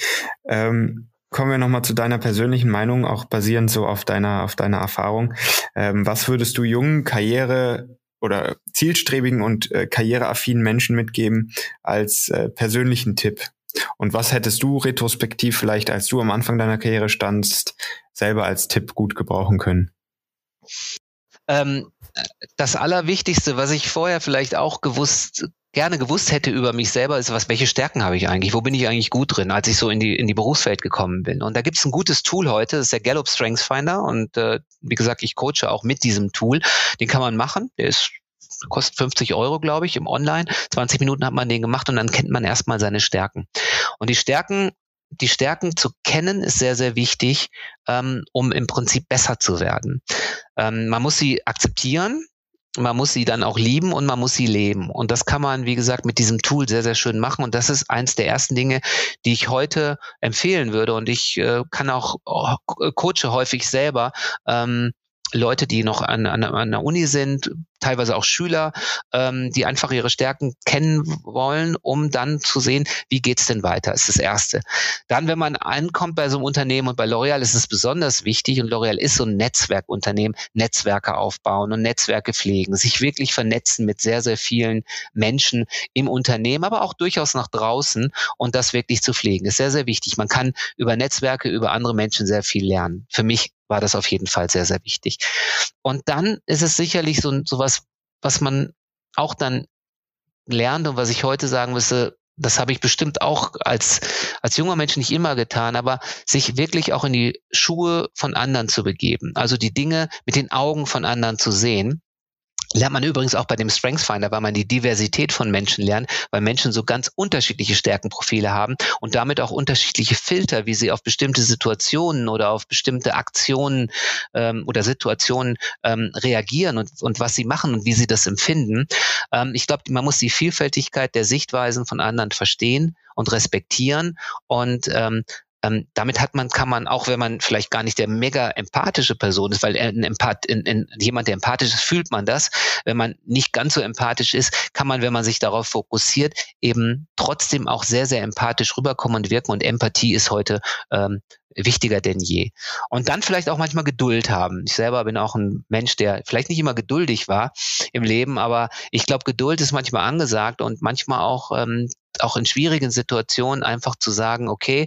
Ähm, Kommen wir nochmal zu deiner persönlichen Meinung, auch basierend so auf deiner, auf deiner Erfahrung. Ähm, was würdest du jungen Karriere oder zielstrebigen und äh, karriereaffinen Menschen mitgeben als äh, persönlichen Tipp? Und was hättest du retrospektiv vielleicht, als du am Anfang deiner Karriere standst, selber als Tipp gut gebrauchen können? Ähm, das Allerwichtigste, was ich vorher vielleicht auch gewusst gerne gewusst hätte über mich selber, ist, was, welche Stärken habe ich eigentlich? Wo bin ich eigentlich gut drin, als ich so in die, in die Berufswelt gekommen bin? Und da gibt es ein gutes Tool heute, das ist der Gallup Strengths Finder. Und äh, wie gesagt, ich coache auch mit diesem Tool. Den kann man machen. Der ist kostet 50 Euro, glaube ich, im Online. 20 Minuten hat man den gemacht und dann kennt man erstmal seine Stärken. Und die Stärken die Stärken zu kennen ist sehr, sehr wichtig, ähm, um im Prinzip besser zu werden. Ähm, man muss sie akzeptieren, man muss sie dann auch lieben und man muss sie leben. Und das kann man, wie gesagt, mit diesem Tool sehr, sehr schön machen. Und das ist eins der ersten Dinge, die ich heute empfehlen würde. Und ich äh, kann auch, oh, coache häufig selber. Ähm, Leute, die noch an, an, an der Uni sind, teilweise auch Schüler, ähm, die einfach ihre Stärken kennen wollen, um dann zu sehen, wie geht's denn weiter, ist das Erste. Dann, wenn man ankommt bei so einem Unternehmen und bei L'Oreal ist es besonders wichtig und L'Oreal ist so ein Netzwerkunternehmen, Netzwerke aufbauen und Netzwerke pflegen, sich wirklich vernetzen mit sehr, sehr vielen Menschen im Unternehmen, aber auch durchaus nach draußen und das wirklich zu pflegen, ist sehr, sehr wichtig. Man kann über Netzwerke, über andere Menschen sehr viel lernen. Für mich war das auf jeden Fall sehr, sehr wichtig. Und dann ist es sicherlich so, so was, was man auch dann lernt und was ich heute sagen müsste, das habe ich bestimmt auch als, als junger Mensch nicht immer getan, aber sich wirklich auch in die Schuhe von anderen zu begeben. Also die Dinge mit den Augen von anderen zu sehen lernt man übrigens auch bei dem Strengths Finder, weil man die Diversität von Menschen lernt, weil Menschen so ganz unterschiedliche Stärkenprofile haben und damit auch unterschiedliche Filter, wie sie auf bestimmte Situationen oder auf bestimmte Aktionen ähm, oder Situationen ähm, reagieren und, und was sie machen und wie sie das empfinden. Ähm, ich glaube, man muss die Vielfältigkeit der Sichtweisen von anderen verstehen und respektieren und ähm, ähm, damit hat man, kann man auch, wenn man vielleicht gar nicht der mega empathische Person ist, weil ein Empath, in, in, jemand, der empathisch ist, fühlt man das. Wenn man nicht ganz so empathisch ist, kann man, wenn man sich darauf fokussiert, eben trotzdem auch sehr, sehr empathisch rüberkommen und wirken. Und Empathie ist heute ähm, wichtiger denn je. Und dann vielleicht auch manchmal Geduld haben. Ich selber bin auch ein Mensch, der vielleicht nicht immer geduldig war im Leben, aber ich glaube, Geduld ist manchmal angesagt und manchmal auch ähm, auch in schwierigen Situationen einfach zu sagen, okay,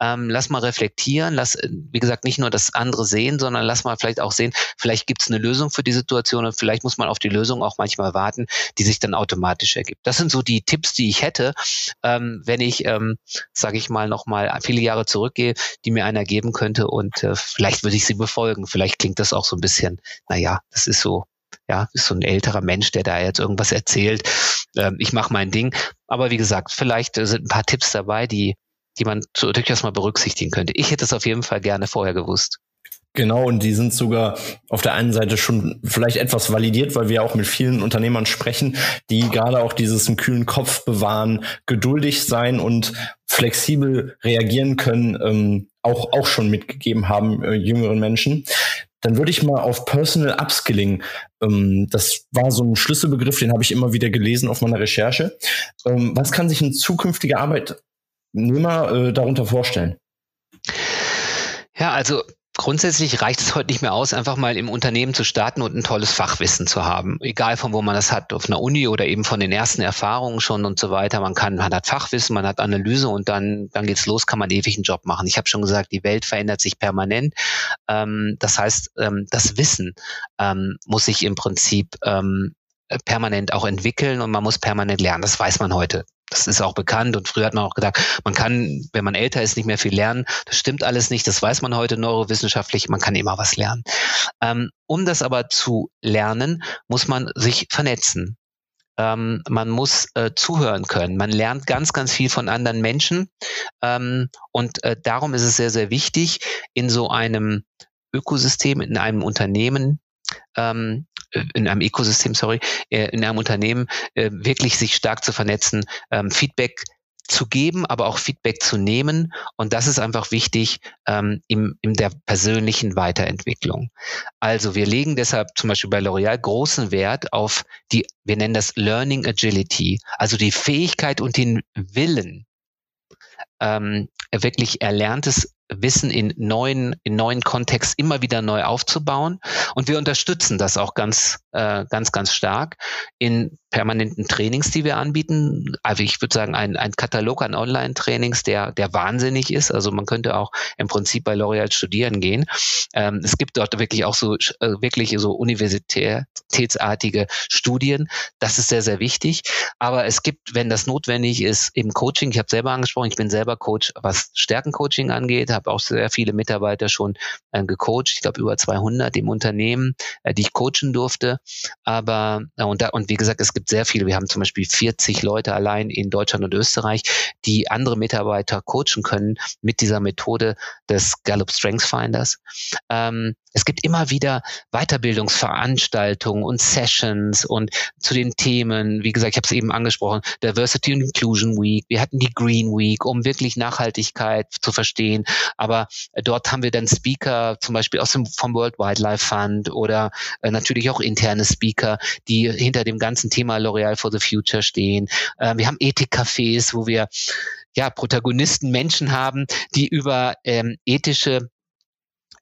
ähm, lass mal reflektieren, lass, wie gesagt, nicht nur das andere sehen, sondern lass mal vielleicht auch sehen, vielleicht gibt es eine Lösung für die Situation und vielleicht muss man auf die Lösung auch manchmal warten, die sich dann automatisch ergibt. Das sind so die Tipps, die ich hätte, ähm, wenn ich, ähm, sage ich mal, noch mal viele Jahre zurückgehe, die mir einer geben könnte und äh, vielleicht würde ich sie befolgen. Vielleicht klingt das auch so ein bisschen, naja, das ist so, ja, ist so ein älterer Mensch, der da jetzt irgendwas erzählt. Ähm, ich mache mein Ding. Aber wie gesagt, vielleicht äh, sind ein paar Tipps dabei, die, die man durchaus mal berücksichtigen könnte. Ich hätte es auf jeden Fall gerne vorher gewusst. Genau, und die sind sogar auf der einen Seite schon vielleicht etwas validiert, weil wir auch mit vielen Unternehmern sprechen, die gerade auch dieses einen kühlen Kopf bewahren, geduldig sein und flexibel reagieren können, ähm, auch, auch schon mitgegeben haben, äh, jüngeren Menschen. Dann würde ich mal auf Personal Upskilling, ähm, das war so ein Schlüsselbegriff, den habe ich immer wieder gelesen auf meiner Recherche. Ähm, was kann sich ein zukünftiger Arbeitnehmer äh, darunter vorstellen? Ja, also Grundsätzlich reicht es heute nicht mehr aus, einfach mal im Unternehmen zu starten und ein tolles Fachwissen zu haben. Egal von wo man das hat, auf einer Uni oder eben von den ersten Erfahrungen schon und so weiter. Man kann, man hat Fachwissen, man hat Analyse und dann, dann geht's los, kann man ewig einen Job machen. Ich habe schon gesagt, die Welt verändert sich permanent. Ähm, das heißt, ähm, das Wissen ähm, muss sich im Prinzip ähm, permanent auch entwickeln und man muss permanent lernen. Das weiß man heute. Das ist auch bekannt und früher hat man auch gedacht, man kann, wenn man älter ist, nicht mehr viel lernen. Das stimmt alles nicht, das weiß man heute neurowissenschaftlich, man kann immer was lernen. Ähm, um das aber zu lernen, muss man sich vernetzen. Ähm, man muss äh, zuhören können. Man lernt ganz, ganz viel von anderen Menschen. Ähm, und äh, darum ist es sehr, sehr wichtig, in so einem Ökosystem, in einem Unternehmen ähm, äh, in einem Ökosystem, sorry, äh, in einem Unternehmen äh, wirklich sich stark zu vernetzen, ähm, Feedback zu geben, aber auch Feedback zu nehmen. Und das ist einfach wichtig ähm, im, in der persönlichen Weiterentwicklung. Also wir legen deshalb zum Beispiel bei L'Oreal großen Wert auf die, wir nennen das Learning Agility, also die Fähigkeit und den Willen, ähm, wirklich Erlerntes Wissen in neuen, in neuen Kontext immer wieder neu aufzubauen. Und wir unterstützen das auch ganz, äh, ganz, ganz stark in permanenten Trainings, die wir anbieten. Also ich würde sagen, ein, ein Katalog an Online-Trainings, der, der wahnsinnig ist. Also man könnte auch im Prinzip bei L'Oreal studieren gehen. Ähm, es gibt dort wirklich auch so, äh, wirklich so universitätsartige Studien. Das ist sehr, sehr wichtig. Aber es gibt, wenn das notwendig ist, im Coaching, ich habe selber angesprochen, ich bin selber Coach, was Stärkencoaching angeht, habe auch sehr viele Mitarbeiter schon äh, gecoacht, ich glaube über 200 im Unternehmen, äh, die ich coachen durfte. Aber, äh, und, da, und wie gesagt, es gibt sehr viele, wir haben zum Beispiel 40 Leute allein in Deutschland und Österreich, die andere Mitarbeiter coachen können mit dieser Methode des Gallup Strengths Finders. Ähm, es gibt immer wieder Weiterbildungsveranstaltungen und Sessions und zu den Themen, wie gesagt, ich habe es eben angesprochen, Diversity and Inclusion Week, wir hatten die Green Week, um wirklich Nachhaltigkeit zu verstehen. Aber dort haben wir dann Speaker, zum Beispiel aus dem vom World Wildlife Fund oder äh, natürlich auch interne Speaker, die hinter dem ganzen Thema L'Oreal for the Future stehen. Äh, wir haben Ethikcafés, wo wir ja, Protagonisten, Menschen haben, die über ähm, ethische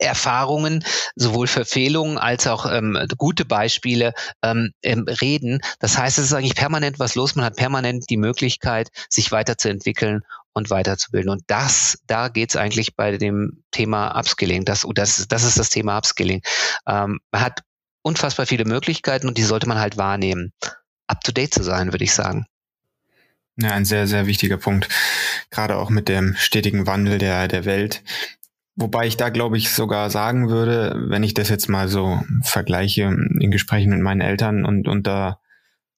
Erfahrungen, sowohl Verfehlungen als auch ähm, gute Beispiele ähm, ähm, reden. Das heißt, es ist eigentlich permanent was los. Man hat permanent die Möglichkeit, sich weiterzuentwickeln und weiterzubilden. Und das, da geht es eigentlich bei dem Thema Upskilling. Das, das, das ist das Thema Upskilling. Ähm, man hat unfassbar viele Möglichkeiten und die sollte man halt wahrnehmen. Up to date zu sein, würde ich sagen. Ja, ein sehr, sehr wichtiger Punkt. Gerade auch mit dem stetigen Wandel der, der Welt. Wobei ich da, glaube ich, sogar sagen würde, wenn ich das jetzt mal so vergleiche in Gesprächen mit meinen Eltern und, und da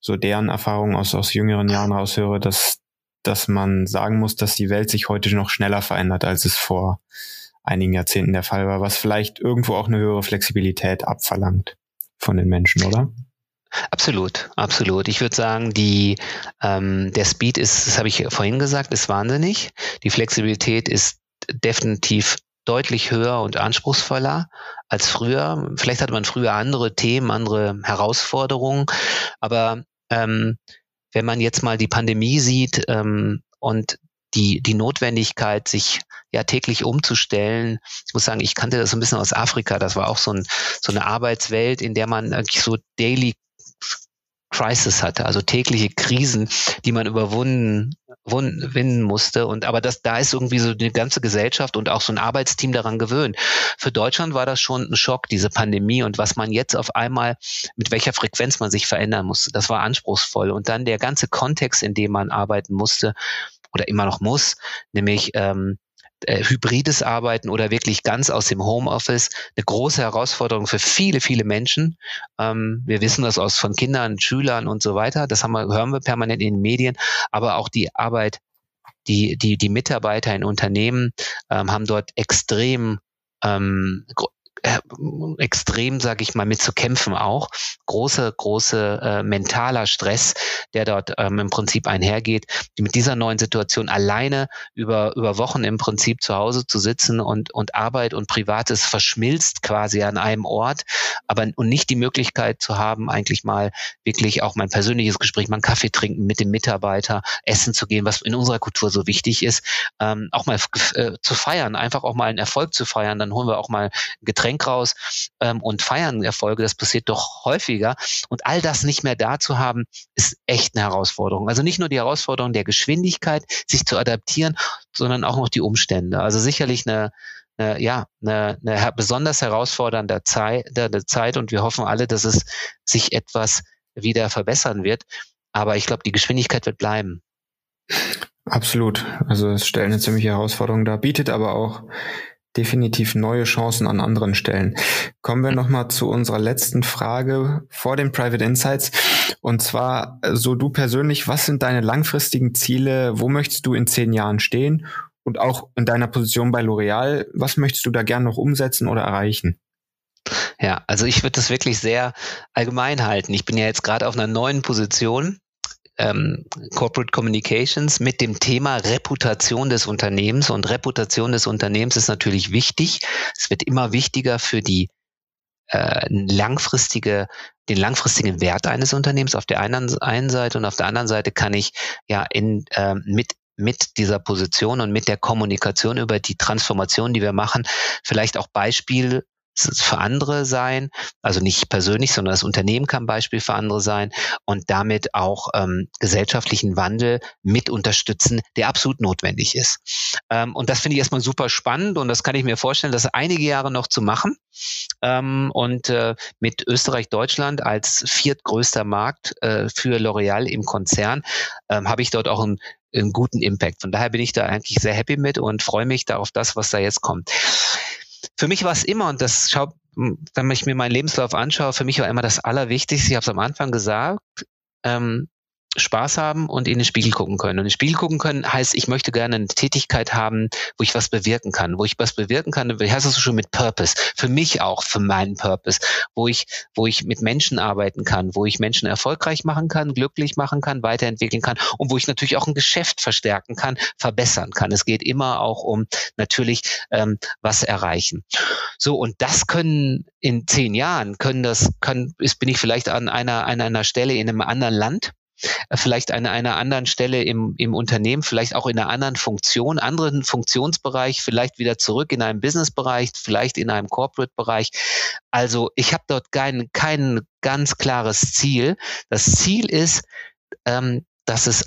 so deren Erfahrungen aus, aus jüngeren Jahren raushöre, dass, dass man sagen muss, dass die Welt sich heute noch schneller verändert, als es vor einigen Jahrzehnten der Fall war, was vielleicht irgendwo auch eine höhere Flexibilität abverlangt von den Menschen, oder? Absolut, absolut. Ich würde sagen, die, ähm, der Speed ist, das habe ich vorhin gesagt, ist wahnsinnig. Die Flexibilität ist definitiv deutlich höher und anspruchsvoller als früher. Vielleicht hatte man früher andere Themen, andere Herausforderungen, aber ähm, wenn man jetzt mal die Pandemie sieht ähm, und die, die Notwendigkeit, sich ja täglich umzustellen. Ich muss sagen, ich kannte das so ein bisschen aus Afrika. Das war auch so, ein, so eine Arbeitswelt, in der man eigentlich so daily Crisis hatte, also tägliche Krisen, die man überwunden winnen musste. Und aber das, da ist irgendwie so die ganze Gesellschaft und auch so ein Arbeitsteam daran gewöhnt. Für Deutschland war das schon ein Schock, diese Pandemie und was man jetzt auf einmal, mit welcher Frequenz man sich verändern musste. Das war anspruchsvoll. Und dann der ganze Kontext, in dem man arbeiten musste oder immer noch muss, nämlich ähm, äh, hybrides Arbeiten oder wirklich ganz aus dem Homeoffice eine große Herausforderung für viele, viele Menschen. Ähm, wir wissen das aus von Kindern, Schülern und so weiter. Das haben wir, hören wir permanent in den Medien. Aber auch die Arbeit, die, die, die Mitarbeiter in Unternehmen ähm, haben dort extrem ähm, äh, extrem, sage ich mal, mit zu kämpfen auch. Große, große äh, mentaler Stress, der dort ähm, im Prinzip einhergeht, mit dieser neuen Situation alleine über, über Wochen im Prinzip zu Hause zu sitzen und, und Arbeit und Privates verschmilzt quasi an einem Ort, aber und nicht die Möglichkeit zu haben, eigentlich mal wirklich auch mein persönliches Gespräch, mal einen Kaffee trinken mit dem Mitarbeiter, essen zu gehen, was in unserer Kultur so wichtig ist, ähm, auch mal äh, zu feiern, einfach auch mal einen Erfolg zu feiern, dann holen wir auch mal Getränk Getränk raus ähm, und feiern Erfolge. Das passiert doch häufiger. Und all das nicht mehr da zu haben, ist echt eine Herausforderung. Also nicht nur die Herausforderung der Geschwindigkeit, sich zu adaptieren, sondern auch noch die Umstände. Also sicherlich eine, ja, eine, eine besonders herausfordernde Zeit, Zeit und wir hoffen alle, dass es sich etwas wieder verbessern wird. Aber ich glaube, die Geschwindigkeit wird bleiben. Absolut. Also es stellt eine ziemliche Herausforderung dar, bietet aber auch definitiv neue Chancen an anderen Stellen. Kommen wir nochmal zu unserer letzten Frage vor den Private Insights. Und zwar, so du persönlich, was sind deine langfristigen Ziele? Wo möchtest du in zehn Jahren stehen? Und auch in deiner Position bei L'Oreal, was möchtest du da gern noch umsetzen oder erreichen? Ja, also ich würde das wirklich sehr allgemein halten. Ich bin ja jetzt gerade auf einer neuen Position ähm, Corporate Communications mit dem Thema Reputation des Unternehmens. Und Reputation des Unternehmens ist natürlich wichtig. Es wird immer wichtiger für die äh, langfristige, den langfristigen Wert eines Unternehmens auf der einen, einen Seite und auf der anderen Seite kann ich ja in, äh, mit mit dieser Position und mit der Kommunikation über die Transformation, die wir machen, vielleicht auch Beispiel für andere sein, also nicht persönlich, sondern das Unternehmen kann Beispiel für andere sein und damit auch ähm, gesellschaftlichen Wandel mit unterstützen, der absolut notwendig ist. Ähm, und das finde ich erstmal super spannend und das kann ich mir vorstellen, das einige Jahre noch zu machen. Ähm, und äh, mit Österreich, Deutschland als viertgrößter Markt äh, für L'Oreal im Konzern ähm, habe ich dort auch einen, einen guten Impact. Von daher bin ich da eigentlich sehr happy mit und freue mich da auf das, was da jetzt kommt für mich war es immer, und das schaut, wenn ich mir meinen Lebenslauf anschaue, für mich war immer das Allerwichtigste, ich habe es am Anfang gesagt, ähm, Spaß haben und in den Spiegel gucken können. Und in den Spiegel gucken können heißt, ich möchte gerne eine Tätigkeit haben, wo ich was bewirken kann, wo ich was bewirken kann, wie heißt das so schon mit Purpose? Für mich auch, für meinen Purpose, wo ich, wo ich mit Menschen arbeiten kann, wo ich Menschen erfolgreich machen kann, glücklich machen kann, weiterentwickeln kann und wo ich natürlich auch ein Geschäft verstärken kann, verbessern kann. Es geht immer auch um natürlich ähm, was erreichen. So, und das können in zehn Jahren, können das, können, ist, bin ich vielleicht an einer, an einer Stelle in einem anderen Land vielleicht an einer anderen Stelle im, im Unternehmen, vielleicht auch in einer anderen Funktion, anderen Funktionsbereich, vielleicht wieder zurück in einem Businessbereich, vielleicht in einem Corporate-Bereich. Also ich habe dort kein, kein ganz klares Ziel. Das Ziel ist, ähm, dass es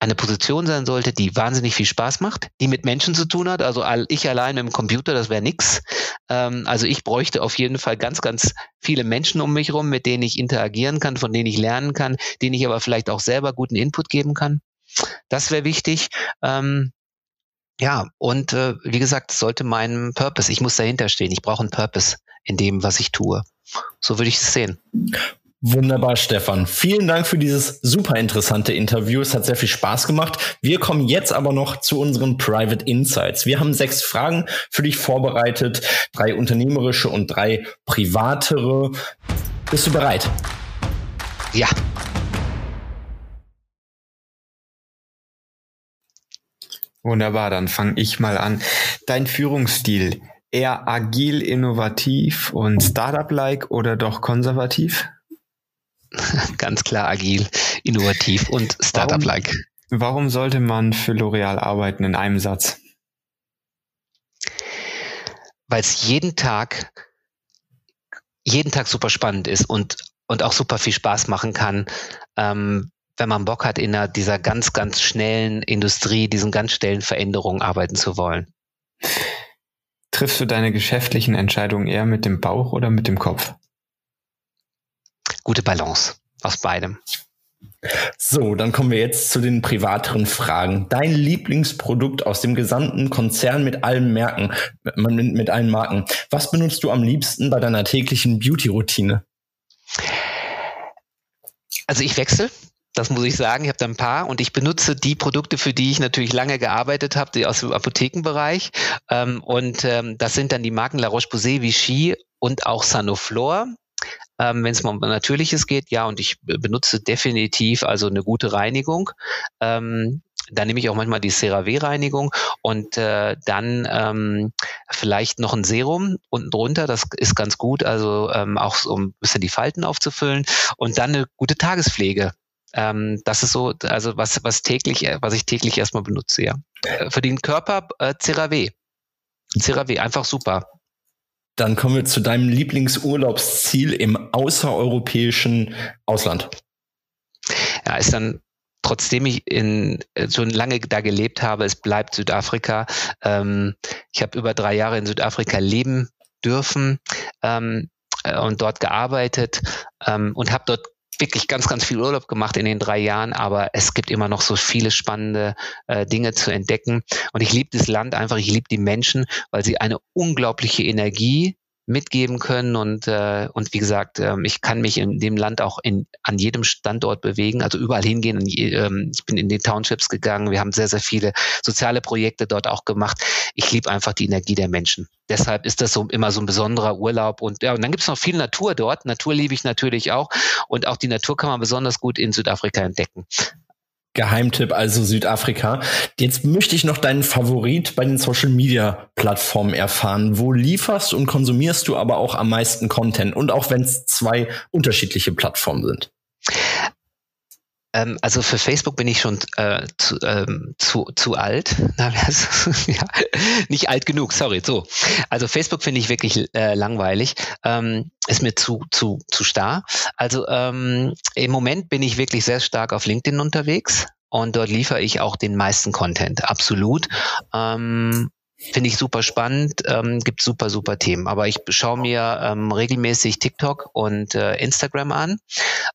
eine Position sein sollte, die wahnsinnig viel Spaß macht, die mit Menschen zu tun hat. Also ich allein mit dem Computer, das wäre nix. Ähm, also ich bräuchte auf jeden Fall ganz, ganz viele Menschen um mich rum, mit denen ich interagieren kann, von denen ich lernen kann, denen ich aber vielleicht auch selber guten Input geben kann. Das wäre wichtig. Ähm, ja, und äh, wie gesagt, sollte mein Purpose, ich muss dahinter stehen, ich brauche einen Purpose in dem, was ich tue. So würde ich es sehen. Wunderbar, Stefan. Vielen Dank für dieses super interessante Interview. Es hat sehr viel Spaß gemacht. Wir kommen jetzt aber noch zu unseren Private Insights. Wir haben sechs Fragen für dich vorbereitet, drei unternehmerische und drei privatere. Bist du bereit? Ja. Wunderbar, dann fange ich mal an. Dein Führungsstil, eher agil, innovativ und Startup-like oder doch konservativ? [laughs] Ganz klar agil, innovativ und Startup-like. Warum, warum sollte man für L'Oreal arbeiten in einem Satz? Weil es jeden Tag, jeden Tag super spannend ist und, und auch super viel Spaß machen kann, ähm, wenn man Bock hat, in einer, dieser ganz, ganz schnellen Industrie, diesen ganz schnellen Veränderungen arbeiten zu wollen. Triffst du deine geschäftlichen Entscheidungen eher mit dem Bauch oder mit dem Kopf? Gute Balance aus beidem. So, dann kommen wir jetzt zu den privateren Fragen. Dein Lieblingsprodukt aus dem gesamten Konzern mit allen Märkten, mit, mit allen Marken. Was benutzt du am liebsten bei deiner täglichen Beauty-Routine? Also ich wechsle. Das muss ich sagen. Ich habe da ein paar und ich benutze die Produkte, für die ich natürlich lange gearbeitet habe, die aus dem Apothekenbereich. Ähm, und ähm, das sind dann die Marken La Roche-Posay, Vichy und auch Sanoflor ähm, wenn es mal um Natürliches geht. Ja, und ich benutze definitiv also eine gute Reinigung. Ähm, dann nehme ich auch manchmal die CeraVe-Reinigung und äh, dann ähm, vielleicht noch ein Serum unten drunter. Das ist ganz gut, also ähm, auch so ein bisschen die Falten aufzufüllen und dann eine gute Tagespflege. Ähm, das ist so, also was was täglich, was ich täglich erstmal benutze. Ja, äh, für den Körper äh, CeraVe. CeraVe einfach super. Dann kommen wir zu deinem Lieblingsurlaubsziel im außereuropäischen Ausland. Ja, ist dann trotzdem ich in, so lange da gelebt habe, es bleibt Südafrika. Ähm, ich habe über drei Jahre in Südafrika leben dürfen ähm, äh, und dort gearbeitet ähm, und habe dort wirklich ganz, ganz viel Urlaub gemacht in den drei Jahren, aber es gibt immer noch so viele spannende äh, Dinge zu entdecken. Und ich liebe das Land einfach, ich liebe die Menschen, weil sie eine unglaubliche Energie mitgeben können und äh, und wie gesagt, ähm, ich kann mich in dem Land auch in, an jedem Standort bewegen, also überall hingehen. Ähm, ich bin in den Townships gegangen, wir haben sehr sehr viele soziale Projekte dort auch gemacht. Ich liebe einfach die Energie der Menschen. Deshalb ist das so immer so ein besonderer Urlaub und ja und dann gibt es noch viel Natur dort. Natur liebe ich natürlich auch und auch die Natur kann man besonders gut in Südafrika entdecken. Geheimtipp, also Südafrika. Jetzt möchte ich noch deinen Favorit bei den Social Media Plattformen erfahren. Wo lieferst und konsumierst du aber auch am meisten Content? Und auch wenn es zwei unterschiedliche Plattformen sind. Ähm, also für Facebook bin ich schon äh, zu, ähm, zu, zu alt. [laughs] [laughs] ja, nicht alt genug, sorry, so. Also Facebook finde ich wirklich äh, langweilig. Ähm, ist mir zu, zu, zu starr. Also ähm, im Moment bin ich wirklich sehr stark auf LinkedIn unterwegs und dort liefere ich auch den meisten Content, absolut. Ähm, Finde ich super spannend, ähm, gibt super, super Themen. Aber ich schaue mir ähm, regelmäßig TikTok und äh, Instagram an.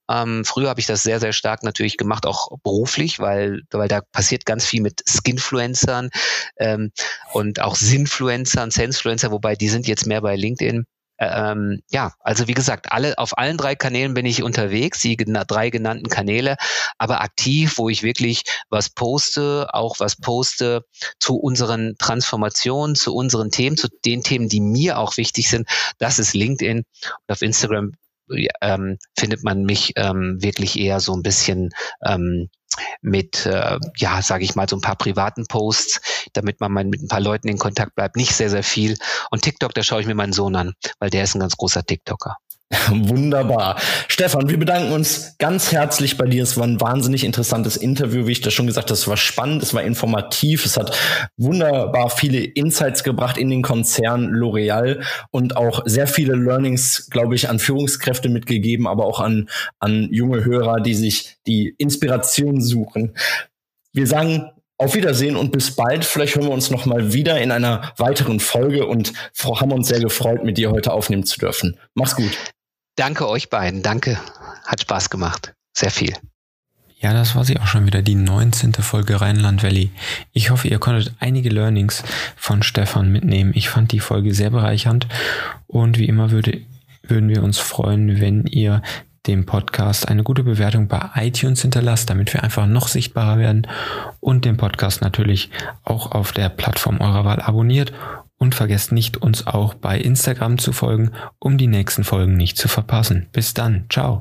Ähm, früher habe ich das sehr, sehr stark natürlich gemacht, auch beruflich, weil, weil da passiert ganz viel mit Skinfluencern ähm, und auch Sinfluencern, Sensefluencer, wobei die sind jetzt mehr bei LinkedIn. Ähm, ja, also wie gesagt, alle auf allen drei Kanälen bin ich unterwegs, die drei genannten Kanäle, aber aktiv, wo ich wirklich was poste, auch was poste zu unseren Transformationen, zu unseren Themen, zu den Themen, die mir auch wichtig sind. Das ist LinkedIn und auf Instagram ähm, findet man mich ähm, wirklich eher so ein bisschen ähm, mit, äh, ja, sage ich mal, so ein paar privaten Posts, damit man mal mit ein paar Leuten in Kontakt bleibt. Nicht sehr, sehr viel. Und TikTok, da schaue ich mir meinen Sohn an, weil der ist ein ganz großer TikToker. [laughs] Wunderbar. Stefan, wir bedanken uns ganz herzlich bei dir. Es war ein wahnsinnig interessantes Interview, wie ich das schon gesagt habe. Es war spannend, es war informativ, es hat wunderbar viele Insights gebracht in den Konzern L'Oreal und auch sehr viele Learnings, glaube ich, an Führungskräfte mitgegeben, aber auch an, an junge Hörer, die sich die Inspiration suchen. Wir sagen auf Wiedersehen und bis bald. Vielleicht hören wir uns noch mal wieder in einer weiteren Folge und haben uns sehr gefreut, mit dir heute aufnehmen zu dürfen. Mach's gut. Danke euch beiden. Danke. Hat Spaß gemacht. Sehr viel. Ja, das war sie auch schon wieder, die 19. Folge Rheinland Valley. Ich hoffe, ihr konntet einige Learnings von Stefan mitnehmen. Ich fand die Folge sehr bereichernd und wie immer würde, würden wir uns freuen, wenn ihr dem Podcast eine gute Bewertung bei iTunes hinterlasst, damit wir einfach noch sichtbarer werden und den Podcast natürlich auch auf der Plattform eurer Wahl abonniert und vergesst nicht, uns auch bei Instagram zu folgen, um die nächsten Folgen nicht zu verpassen. Bis dann, ciao.